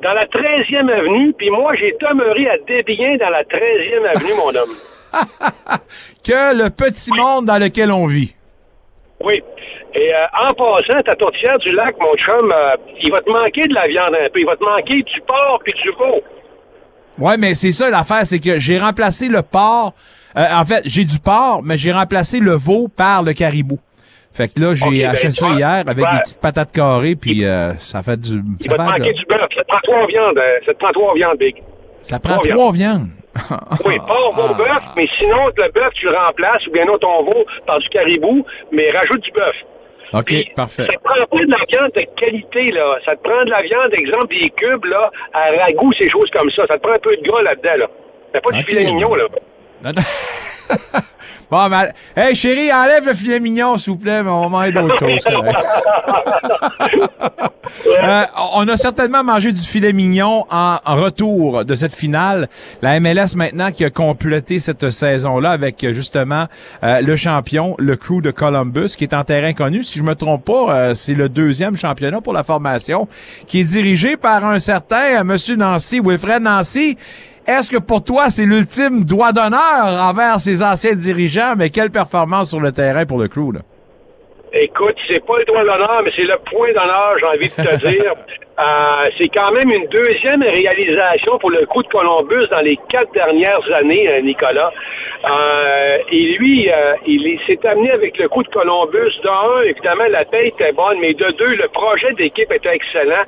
dans la 13e avenue. Puis moi, j'ai demeuré à Desbiens dans la 13e avenue, mon homme. Que le petit monde dans lequel on vit. Oui. Et euh, en passant, ta tourtière du lac, mon chum, euh, il va te manquer de la viande un peu. Il va te manquer du porc puis du veau. Ouais, mais c'est ça l'affaire, c'est que j'ai remplacé le porc. euh, en fait, j'ai du porc, mais j'ai remplacé le veau par le caribou. Fait que là, j'ai ben, acheté ça vois, hier avec ouais. des petites patates carrées, puis euh, ça fait du. Il Ça, va te fait manquer du bœuf. Ça te prend trois viandes. euh, ça te prend trois viandes, Big. ça prend trois trois viandes. Oui, porc, veau, bœuf, mais sinon, le bœuf, tu le remplaces, ou bien non, ton veau par du caribou, mais rajoute du bœuf. OK, parfait. Ça te prend pas de la viande de qualité, là. Ça te prend de la viande, exemple, des cubes, là, à ragoût, ces choses comme ça. Ça te prend un peu de gras là-dedans, là. T'as pas du Ok. filet mignon, là. Non, non. bon, mais, hey, chérie, enlève le filet mignon, s'il vous plaît, mais on va manger d'autres choses. Euh, on a certainement mangé du filet mignon en, en retour de cette finale. La MLS maintenant qui a complété cette saison-là avec justement euh, le champion, le crew de Columbus, qui est en terrain connu. Si je me trompe pas, euh, c'est le deuxième championnat pour la formation, qui est dirigé par un certain Monsieur Nancy, Wilfred Nancy. Est-ce que pour toi, c'est l'ultime doigt d'honneur envers ses anciens dirigeants? Mais quelle performance sur le terrain pour le crew, là? Écoute, c'est pas le doigt d'honneur, mais c'est le point d'honneur, j'ai envie de te dire. Euh, c'est quand même une deuxième réalisation pour le coup de Columbus dans les quatre dernières années, euh, Nicolas. Euh, et lui, il est- s'est amené avec le coup de Columbus. D'un, évidemment, la paie était bonne, mais de deux, le projet d'équipe était excellent.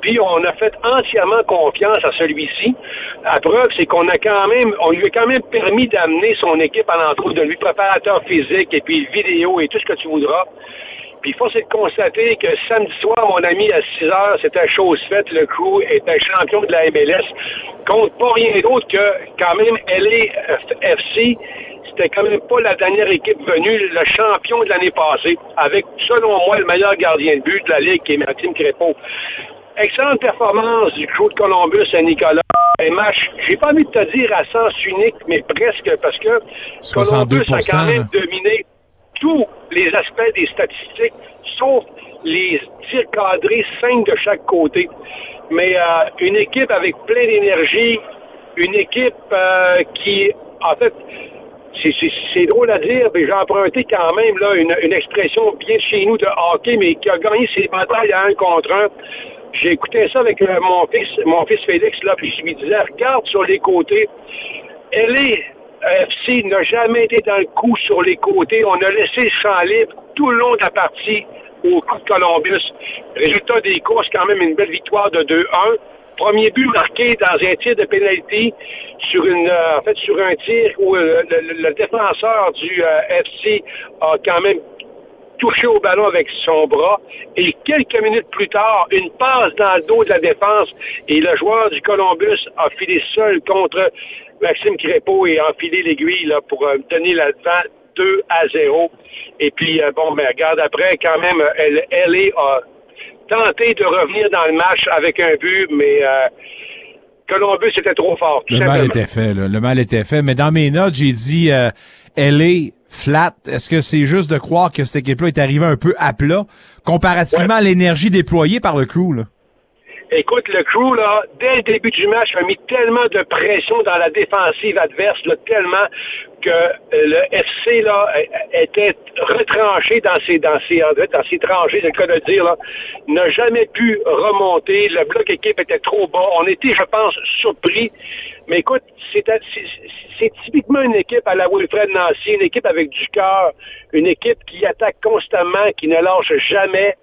Puis on a fait entièrement confiance à celui-ci. La preuve, c'est qu'on a quand même, on lui a quand même permis d'amener son équipe entre autres, de lui préparateur physique et puis vidéo et tout ce que tu voudras. Puis force est de constater que samedi soir, mon ami, à 6 heures, c'était chose faite. Le crew était champion de la MLS. Compte pas rien d'autre que quand même LA FC. C'était quand même pas la dernière équipe venue, le champion de l'année passée, avec, selon moi, le meilleur gardien de but de la Ligue, qui est Maxime Crépeau. Excellente performance du crew de Columbus à Nicolas. Un match, j'ai pas envie de te dire à sens unique, mais presque, parce que Columbus a quand même dominé tous les aspects des statistiques, sauf les tirs cadrés, cinq de chaque côté. Mais euh, une équipe avec plein d'énergie, une équipe euh, qui, en fait, c'est- drôle à dire, mais j'ai emprunté quand même là, une, une expression bien chez nous de hockey, mais qui a gagné ses batailles à un contre un. J'ai écouté ça avec euh, mon fils, mon fils Félix, là, puis je lui disais, regarde sur les côtés. Elle est FC n'a jamais été dans le coup sur les côtés. On a laissé le champ libre tout le long de la partie au coup de Columbus. Résultat des courses, quand même une belle victoire de 2-1. Premier but marqué dans un tir de pénalité sur euh, en fait, sur un tir où euh, le défenseur du euh, FC a quand même touché au ballon avec son bras. Et quelques minutes plus tard, une passe dans le dos de la défense et le joueur du Columbus a filé seul contre Maxime Crépeau et a enfilé l'aiguille là, pour euh, donner la devant 2 à 0. Et puis, euh, bon, mais regarde, après, quand même, elle, LA a tenté de revenir dans le match avec un but, mais euh, Columbus était trop fort. tout Le mal était fait, là. Le mal était fait. Mais dans mes notes, j'ai dit euh, LA flat. Est-ce que c'est juste de croire que cette équipe-là est arrivée un peu à plat comparativement à l'énergie déployée par le crew, là? Écoute, le crew, là, dès le début du match, a mis tellement de pression dans la défensive adverse, là, tellement que euh, le FC, là, euh, était retranché dans ses, dans ses, dans ses tranchées, c'est le cas de le dire, n'a jamais pu remonter. Le bloc équipe était trop bas. On était, je pense, surpris. Mais écoute, c'est typiquement une équipe à la Wilfred Nancy, une équipe avec du cœur, une équipe qui attaque constamment, qui ne lâche jamais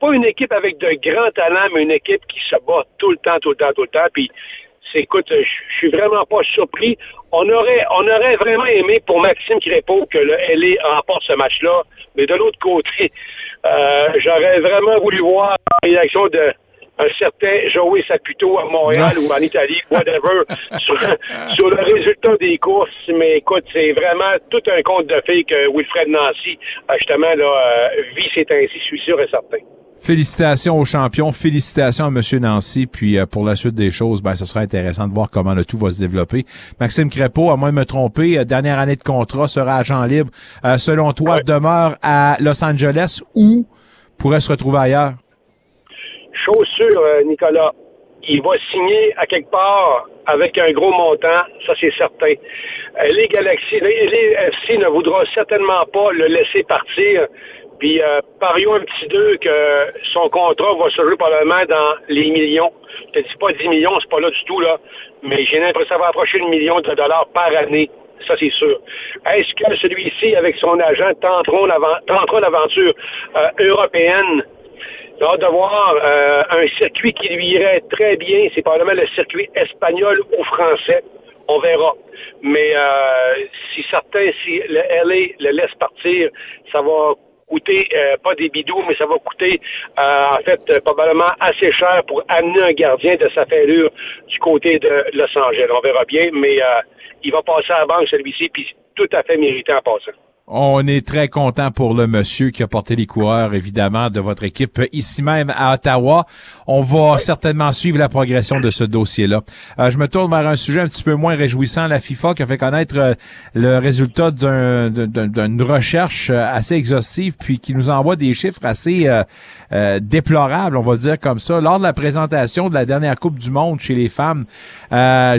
pas une équipe avec de grands talents, mais une équipe qui se bat tout le temps, tout le temps, tout le temps. Puis, c'est, écoute, je suis vraiment pas surpris. On aurait, on aurait vraiment aimé pour Maxime Crépeau que le LA remporte ce match-là. Mais de l'autre côté, euh, j'aurais vraiment voulu voir la réaction de un certain Joey Saputo à Montréal ou en Italie, whatever, sur, sur le résultat des courses. Mais écoute, c'est vraiment tout un conte de fées que Wilfred Nancy, justement, là, euh, vit ces temps-ci, je suis sûr et certain. Félicitations aux champions, félicitations à M. Nancy, puis euh, pour la suite des choses, ben ce sera intéressant de voir comment le tout va se développer. Maxime Crépeau, à moins de me tromper, euh, dernière année de contrat, sera agent libre. Euh, selon toi, demeure à Los Angeles ou pourrait se retrouver ailleurs? Chose sûre, Nicolas, il va signer à quelque part avec un gros montant, ça c'est certain. Les Galaxies, les, les FC ne voudront certainement pas le laisser partir. Puis euh, parions un petit deux que son contrat va se jouer probablement dans les millions. Je te dis pas 10 millions, c'est pas là du tout, là. Mais j'ai l'impression que ça va approcher le million de dollars par année. Ça, c'est sûr. Est-ce que celui-ci, avec son agent, tenteront l'aventure euh, européenne? J'ai de voir euh, un circuit qui lui irait très bien. C'est probablement le circuit espagnol ou français. On verra. Mais euh, si certains, si le LA le laisse partir, ça va coûter, euh, pas des bidous, mais ça va coûter, euh, en fait, euh, probablement assez cher pour amener un gardien de sa fêlure du côté de Los Angeles. On verra bien, mais euh, il va passer à la banque, celui-ci, puis tout à fait mérité en passant. On est très content pour le monsieur qui a porté les coureurs, évidemment, de votre équipe ici même à Ottawa. On va certainement suivre la progression de ce dossier-là. Euh, je me tourne vers un sujet un petit peu moins réjouissant. La FIFA qui a fait connaître euh, le résultat d'un- d'un- d'une recherche euh, assez exhaustive, puis qui nous envoie des chiffres assez déplorables, on va dire comme ça. Lors de la présentation de la dernière Coupe du Monde chez les femmes,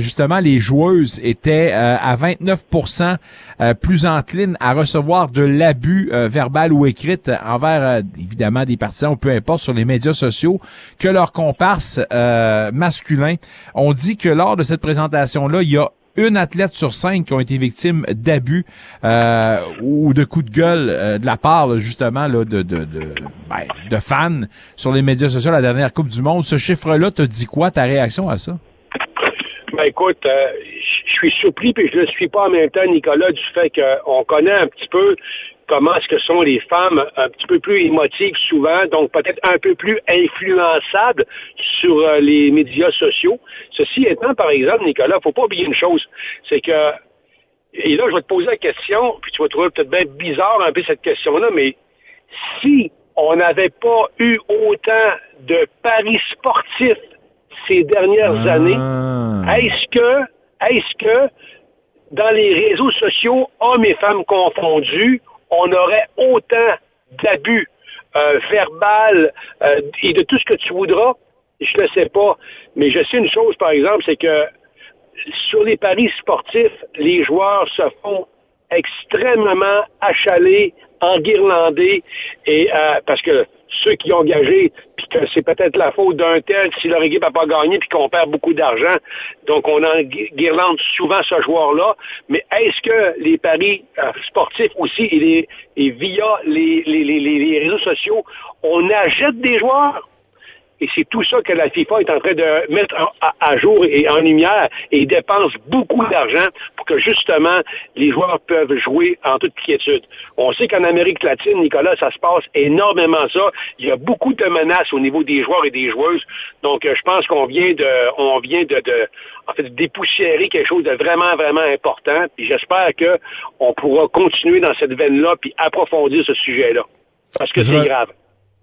justement, les joueuses étaient à 29% euh, plus enclines à recevoir de l'abus euh, verbal ou écrit envers, euh, évidemment, des partisans ou peu importe sur les médias sociaux que leurs comparses euh, masculins. On dit que lors de cette présentation-là, il y a une athlète sur cinq qui ont été victimes d'abus euh, ou de coups de gueule euh, de la part justement de, de, de, ben, de fans sur les médias sociaux la dernière Coupe du Monde. Ce chiffre-là te dit quoi ta réaction à ça? Ben écoute, euh, je suis surpris puis je ne le suis pas en même temps, Nicolas, du fait qu'on connaît un petit peu comment est-ce que sont les femmes un petit peu plus émotives souvent, donc peut-être un peu plus influençables sur euh, les médias sociaux. Ceci étant, par exemple, Nicolas, faut pas oublier une chose, c'est que, et là, je vais te poser la question, puis tu vas trouver peut-être bien bizarre un peu cette question-là, mais si on n'avait pas eu autant de paris sportifs ces dernières années, est-ce que, est-ce que dans les réseaux sociaux, hommes et femmes confondus, on aurait autant d'abus euh, verbal euh, et de tout ce que tu voudras? Je ne sais pas. Mais je sais une chose, par exemple, c'est que sur les paris sportifs, les joueurs se font extrêmement achalés, enguirlandés, et euh, parce que ceux qui ont engagé, puis que c'est peut-être la faute d'un tel si leur équipe n'a pas gagné, puis qu'on perd beaucoup d'argent. Donc, on en guirlande souvent ce joueur-là. Mais est-ce que les paris euh, sportifs aussi, et, via les, les, les, les réseaux sociaux, on achète des joueurs? Et c'est tout ça que la FIFA est en train de mettre à, jour et en lumière et dépense beaucoup d'argent pour que justement les joueurs peuvent jouer en toute quiétude. On sait qu'en Amérique latine, Nicolas, ça se passe énormément ça. Il y a beaucoup de menaces au niveau des joueurs et des joueuses. Donc, euh, je pense qu'on vient de, on vient de, de en fait, dépoussiérer quelque chose de vraiment, vraiment important. Puis j'espère qu'on pourra continuer dans cette veine-là puis approfondir ce sujet-là. Parce que c'est grave.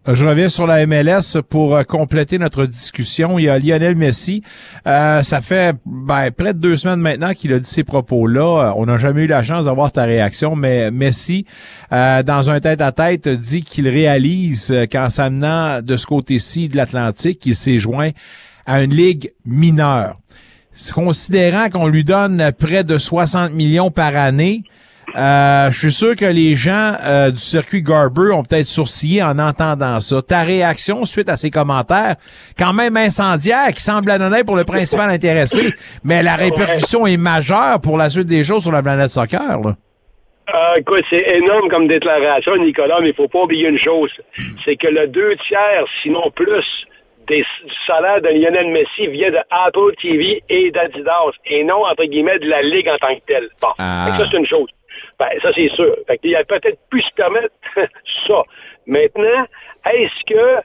Euh, je reviens sur la MLS pour euh, compléter notre discussion. Il y a Lionel Messi. Euh, ça fait ben, près de deux semaines maintenant qu'il a dit ces propos-là. On n'a jamais eu la chance d'avoir ta réaction, mais Messi, dans un tête-à-tête, dit qu'il réalise qu'en s'amenant de ce côté-ci de l'Atlantique, il s'est joint à une ligue mineure. Considérant qu'on lui donne près de 60 millions par année, euh, je suis sûr que les gens euh, du circuit Garber ont peut-être sourcillé en entendant ça. Ta réaction suite à ces commentaires, quand même incendiaires, qui semblent anodins pour le principal intéressé, mais la répercussion est majeure pour la suite des choses sur la planète soccer. Là. Euh, écoute, c'est énorme comme déclaration, Nicolas, mais il faut pas oublier une chose. C'est que le deux tiers, sinon plus, des salaires de Lionel Messi vient de Apple TV et d'Adidas, et non, entre guillemets, de la Ligue en tant que telle. Bon, ah. ça, c'est une chose. Ben, ça, c'est sûr. Fait il a peut-être pu se permettre ça. Maintenant, est-ce que,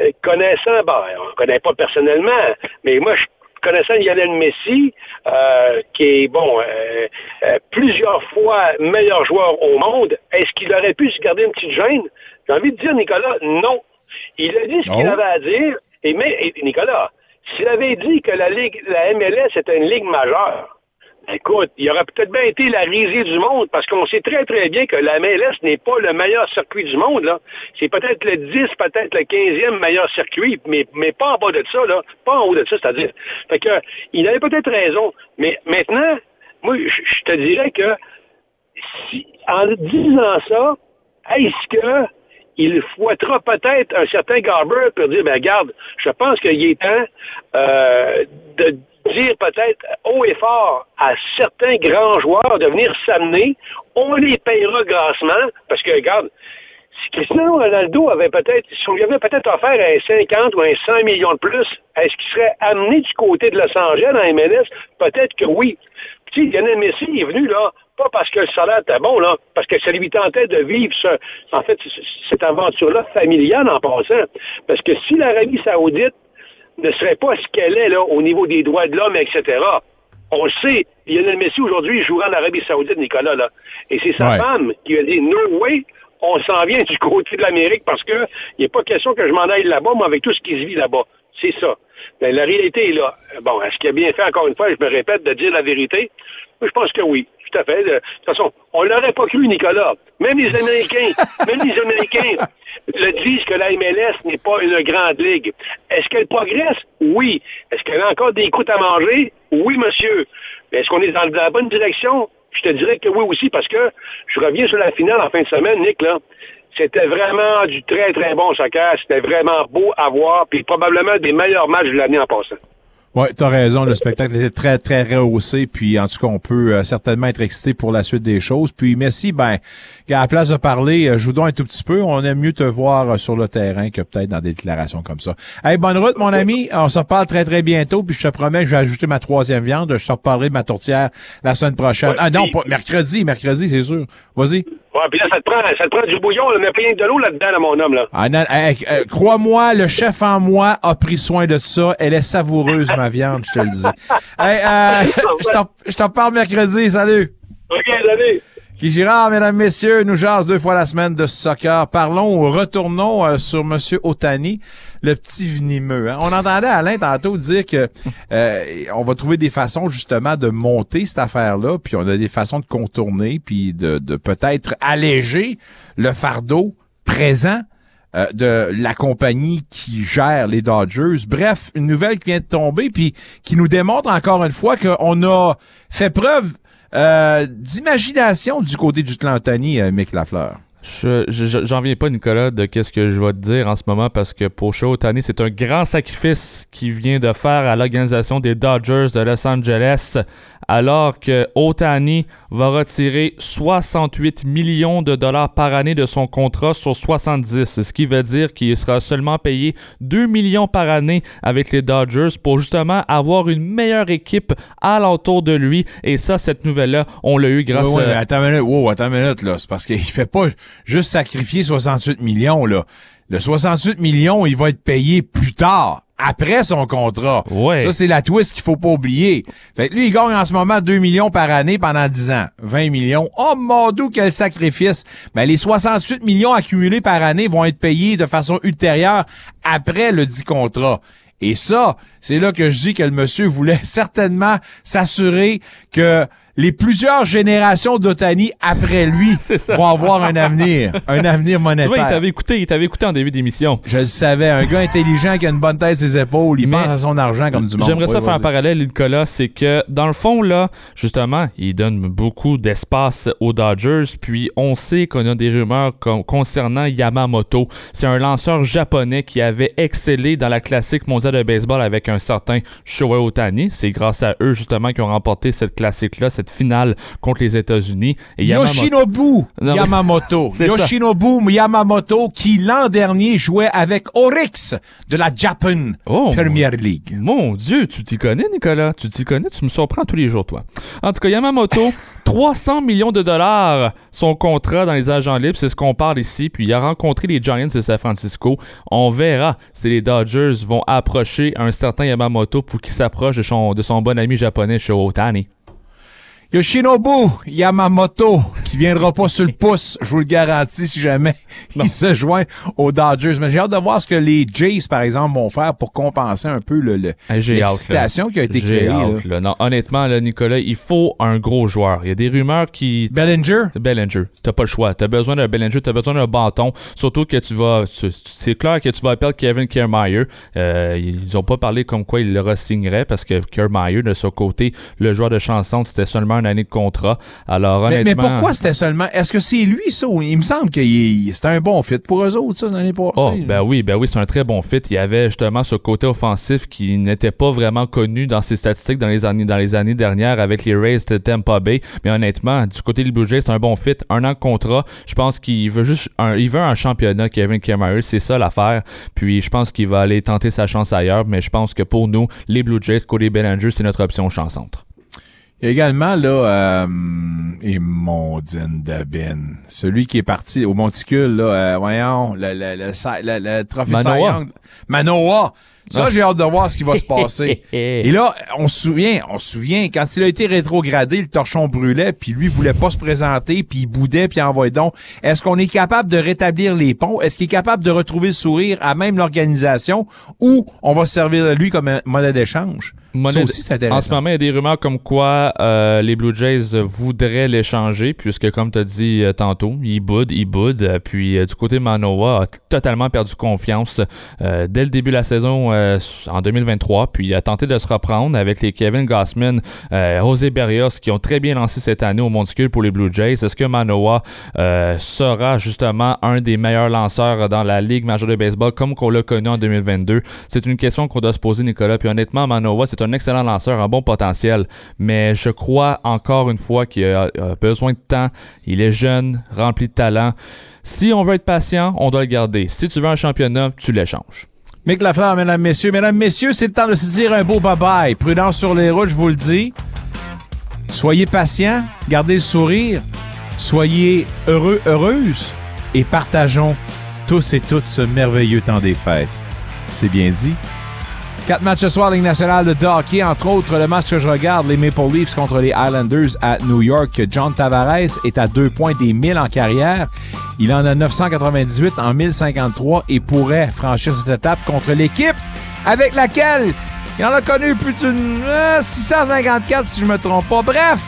euh, connaissant, ben, on ne connaît pas personnellement, mais moi, je connaissant Lionel Messi, euh, qui est, bon, euh, plusieurs fois meilleur joueur au monde, est-ce qu'il aurait pu se garder une petite gêne? J'ai envie de dire, Nicolas, non. Il a dit ce qu'il avait à dire, et, mais, Nicolas, s'il avait dit que la Ligue, la MLS était une ligue majeure, Écoute, il aurait peut-être bien été la risée du monde parce qu'on sait très, très bien que la MLS n'est pas le meilleur circuit du monde. Là. C'est peut-être le 10, peut-être le 15e meilleur circuit, mais, mais pas en bas de ça, là. Pas en haut de ça, c'est-à-dire. Fait il avait peut-être raison. Mais maintenant, moi, je te dirais que en disant ça, est-ce que il fouettera peut-être un certain Garber pour dire, ben regarde, je pense qu'il est temps euh, de dire peut-être haut et fort à certains grands joueurs de venir s'amener. On les payera grassement parce que, regarde, si Cristiano Ronaldo avait peut-être, si on lui avait peut-être offert un 50 ou un 100 millions de plus, est-ce qu'il serait amené du côté de Los Angeles dans MLS? Peut-être que oui. Puis, Lionel Messi est venu, là, pas parce que le salaire était bon, là, parce que ça lui tentait de vivre en fait, cette aventure-là familiale en passant. Parce que si l'Arabie Saoudite ne serait pas ce qu'elle est là, au niveau des droits de l'homme, etc. On le sait, Lionel Messi aujourd'hui jouera en Arabie Saoudite, Nicolas, là. Et c'est sa femme qui a dit No way, on s'en vient du côté de l'Amérique parce que il n'est pas question que je m'en aille là-bas, moi, avec tout ce qui se vit là-bas. C'est ça. Mais la réalité est là. Bon, est-ce qu'il a bien fait, encore une fois, je me répète, de dire la vérité? Je pense que oui, tout à fait. De toute façon, on l'aurait pas cru, Nicolas. Même les Américains, même les Américains le disent que la MLS n'est pas une grande ligue. Est-ce qu'elle progresse? Oui. Est-ce qu'elle a encore des croûtes à manger? Oui, monsieur. Est-ce qu'on est dans la bonne direction? Je te dirais que oui aussi, parce que je reviens sur la finale en fin de semaine, Nick. C'était vraiment du très, très bon soccer. C'était vraiment beau à voir, puis probablement des meilleurs matchs de l'année en passant. Oui, tu as raison. Le spectacle était très, très rehaussé. Puis, en tout cas, on peut euh, certainement être excité pour la suite des choses. Puis, Messi, ben, à la place de parler, euh, joue donc un tout petit peu. On aime mieux te voir euh, sur le terrain que peut-être dans des déclarations comme ça. Hey, bonne route, mon ami. On se reparle très, très bientôt. Puis, je te promets que je vais ajouter ma troisième viande. Je te reparlerai de ma tourtière la semaine prochaine. ah non, pas mercredi. Mercredi, c'est sûr. Vas-y. Ouais, puis là, ça te prend, ça te prend du bouillon, on a plein de l'eau là-dedans, mon homme, là. Ah, non, crois-moi, le chef en moi a pris soin de ça. Elle est savoureuse, ma viande, je te le dis. hey, euh, je t'en parle mercredi. Salut. OK, salut. Qui Girard, mesdames, messieurs, nous jase deux fois la semaine de soccer. Parlons, retournons euh, sur Monsieur Otani, le petit venimeux. Hein. On entendait Alain tantôt dire que euh, on va trouver des façons justement de monter cette affaire-là, puis on a des façons de contourner, puis de, de peut-être alléger le fardeau présent euh, de la compagnie qui gère les Dodgers. Bref, une nouvelle qui vient de tomber, puis qui nous démontre encore une fois qu'on a fait preuve d'imagination du côté du Tlantoni, euh, Mick Lafleur. Je- je- J'en viens pas, Nicolas, de qu'est-ce que je vais te dire en ce moment parce que pour Shohei Ohtani, c'est un grand sacrifice qu'il vient de faire à l'organisation des Dodgers de Los Angeles, alors que Otani va retirer 68 millions de dollars par année de son contrat sur 70, ce qui veut dire qu'il sera seulement payé 2 millions par année avec les Dodgers pour justement avoir une meilleure équipe alentour de lui. Et ça, cette nouvelle-là, on l'a eu grâce à... attends une minute, wow, attends une minute, là. C'est parce qu'il fait pas juste sacrifier 68 millions, là. Le 68 millions, il va être payé plus tard, après son contrat. Ouais. Ça, c'est la twist qu'il faut pas oublier. Fait que lui, il gagne en ce moment 2 millions par année pendant 10 ans. 20 millions. Oh mon dieu, quel sacrifice. Mais les 68 millions accumulés par année vont être payés de façon ultérieure après le dit contrat. Et ça, c'est là que je dis que le monsieur voulait certainement s'assurer que les plusieurs générations d'Otani après lui vont avoir un avenir, un avenir Tu monétaire. vois, il t'avait écouté, il t'avait écouté en début d'émission. Je le savais, un gars intelligent qui a une bonne tête sur ses épaules, il pense à son argent comme du monde. J'aimerais ça faire un parallèle, Nicolas, c'est que dans le fond, là, justement, il donne beaucoup d'espace aux Dodgers, puis on sait qu'on a des rumeurs con- concernant Yamamoto. C'est un lanceur japonais qui avait excellé dans la classique mondiale de baseball avec un certain Shohei Ohtani. C'est grâce à eux, justement, qui ont remporté cette classique-là, cette finale contre les États-Unis. Yamamoto- Yoshinobu Yamamoto. Ça. Yoshinobu Yamamoto qui l'an dernier jouait avec Oryx de la Japan Oh, Premier League. Mon Dieu, tu t'y connais, Nicolas? Tu t'y connais? Tu me surprends tous les jours, toi. En tout cas, Yamamoto, 300 millions de dollars son contrat dans les agents libres, c'est ce qu'on parle ici. Puis il a rencontré les Giants de San Francisco. On verra si les Dodgers vont approcher un certain Yamamoto pour qu'il s'approche de son, de son bon ami japonais Shohei Ohtani. Yoshinobu Yamamoto qui viendra pas sur le pouce, je vous le garantis si jamais il se joint aux Dodgers. Mais j'ai hâte de voir ce que les Jays, par exemple, vont faire pour compenser un peu le, le- l'excitation qui a été créée. là. Non, honnêtement, là, Nicolas, il faut un gros joueur. Il y a des rumeurs qui. Bellinger? Bellinger. T'as pas le choix. T'as besoin d'un Bellinger, t'as besoin d'un bâton. Surtout que tu vas. C'est clair que tu vas perdre Kevin Kiermaier. Euh, ils ont pas parlé comme quoi il le re-signerait parce que Kiermaier, de son côté, le joueur de chanson, c'était seulement une année de contrat. Alors, Mais, honnêtement. mais pourquoi c'était seulement. Est-ce que c'est lui, ça? Il me semble que c'était un bon fit pour eux autres, ça, l'année passée. Oh, ben oui, ben oui, c'est un très bon fit. Il y avait justement ce côté offensif qui n'était pas vraiment connu dans ses statistiques dans les années, dans les années dernières avec les Rays de Tampa Bay. Mais honnêtement, du côté des Blue Jays, c'est un bon fit. Un an de contrat. Je pense qu'il veut juste un, il veut un championnat, Kevin Kiermaier. C'est ça l'affaire. Puis je pense qu'il va aller tenter sa chance ailleurs. Mais je pense que pour nous, les Blue Jays, côté Bellinger, c'est notre option chancentre. Il y a également, là, euh, et Mondine Dabin, celui qui est parti au Monticule, là, euh, voyons, le, le, le, le, trophée Manoa. Manoa. Ça, Ah. j'ai hâte de voir ce qui va se passer. Et là, on se souvient, on se souvient, quand il a été rétrogradé, le torchon brûlait, puis lui voulait pas se présenter, puis il boudait, puis envoyait donc. Est-ce qu'on est capable de rétablir les ponts? Est-ce qu'il est capable de retrouver le sourire à même l'organisation? Ou on va se servir de lui comme un monnaie d'échange? Ça Monnaie- aussi, c'est intéressant. en ce moment, il y a des rumeurs comme quoi euh, les Blue Jays voudraient l'échanger, puisque, comme tu as dit euh, tantôt, il boude, il boude. euh, Puis, euh, du côté de Manoa, a totalement perdu confiance euh, dès le début de la saison euh, en 2023. Puis, il a tenté de se reprendre avec les Kevin Gossman, euh, José Berrios, qui ont très bien lancé cette année au Monticule pour les Blue Jays. Est-ce que Manoa euh, sera justement un des meilleurs lanceurs dans la Ligue majeure de baseball, comme qu'on l'a connu en 2022? C'est une question qu'on doit se poser, Nicolas. Puis honnêtement, Manoa, c'est un excellent lanceur, un bon potentiel. Mais je crois encore une fois qu'il a, besoin de temps. Il est jeune, rempli de talent. Si on veut être patient, on doit le garder. Si tu veux un championnat, tu l'échanges. Mick Lafleur, mesdames, messieurs. Mesdames, messieurs, c'est le temps de se dire un beau bye-bye. Prudence sur les routes, je vous le dis. Soyez patients, gardez le sourire, soyez heureux, heureuses et partageons tous et toutes ce merveilleux temps des fêtes. C'est bien dit. Quatre matchs ce soir, Ligue nationale de hockey, entre autres le match que je regarde, les Maple Leafs contre les Islanders à New York. John Tavares est à deux points des 1000 en carrière. Il en a 998 en 1053 et pourrait franchir cette étape contre l'équipe avec laquelle il en a connu plus d'une euh, 654 si je me trompe pas. Bref,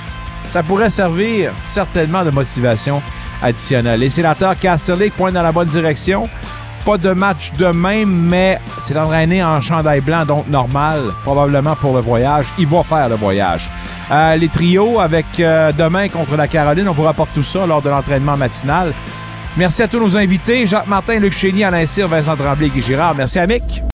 ça pourrait servir certainement de motivation additionnelle. Les sénateurs Casterlick pointent dans la bonne direction. Pas de match demain, mais c'est entraîné en chandail blanc, donc normal, probablement pour le voyage. Il va faire le voyage. Euh, les trios avec euh, demain contre la Caroline, on vous rapporte tout ça lors de l'entraînement matinal. Merci à tous nos invités, Jacques Martin, Luc Chény, Alain Cyr, Vincent Tremblay, Guy Girard. Merci à Mick.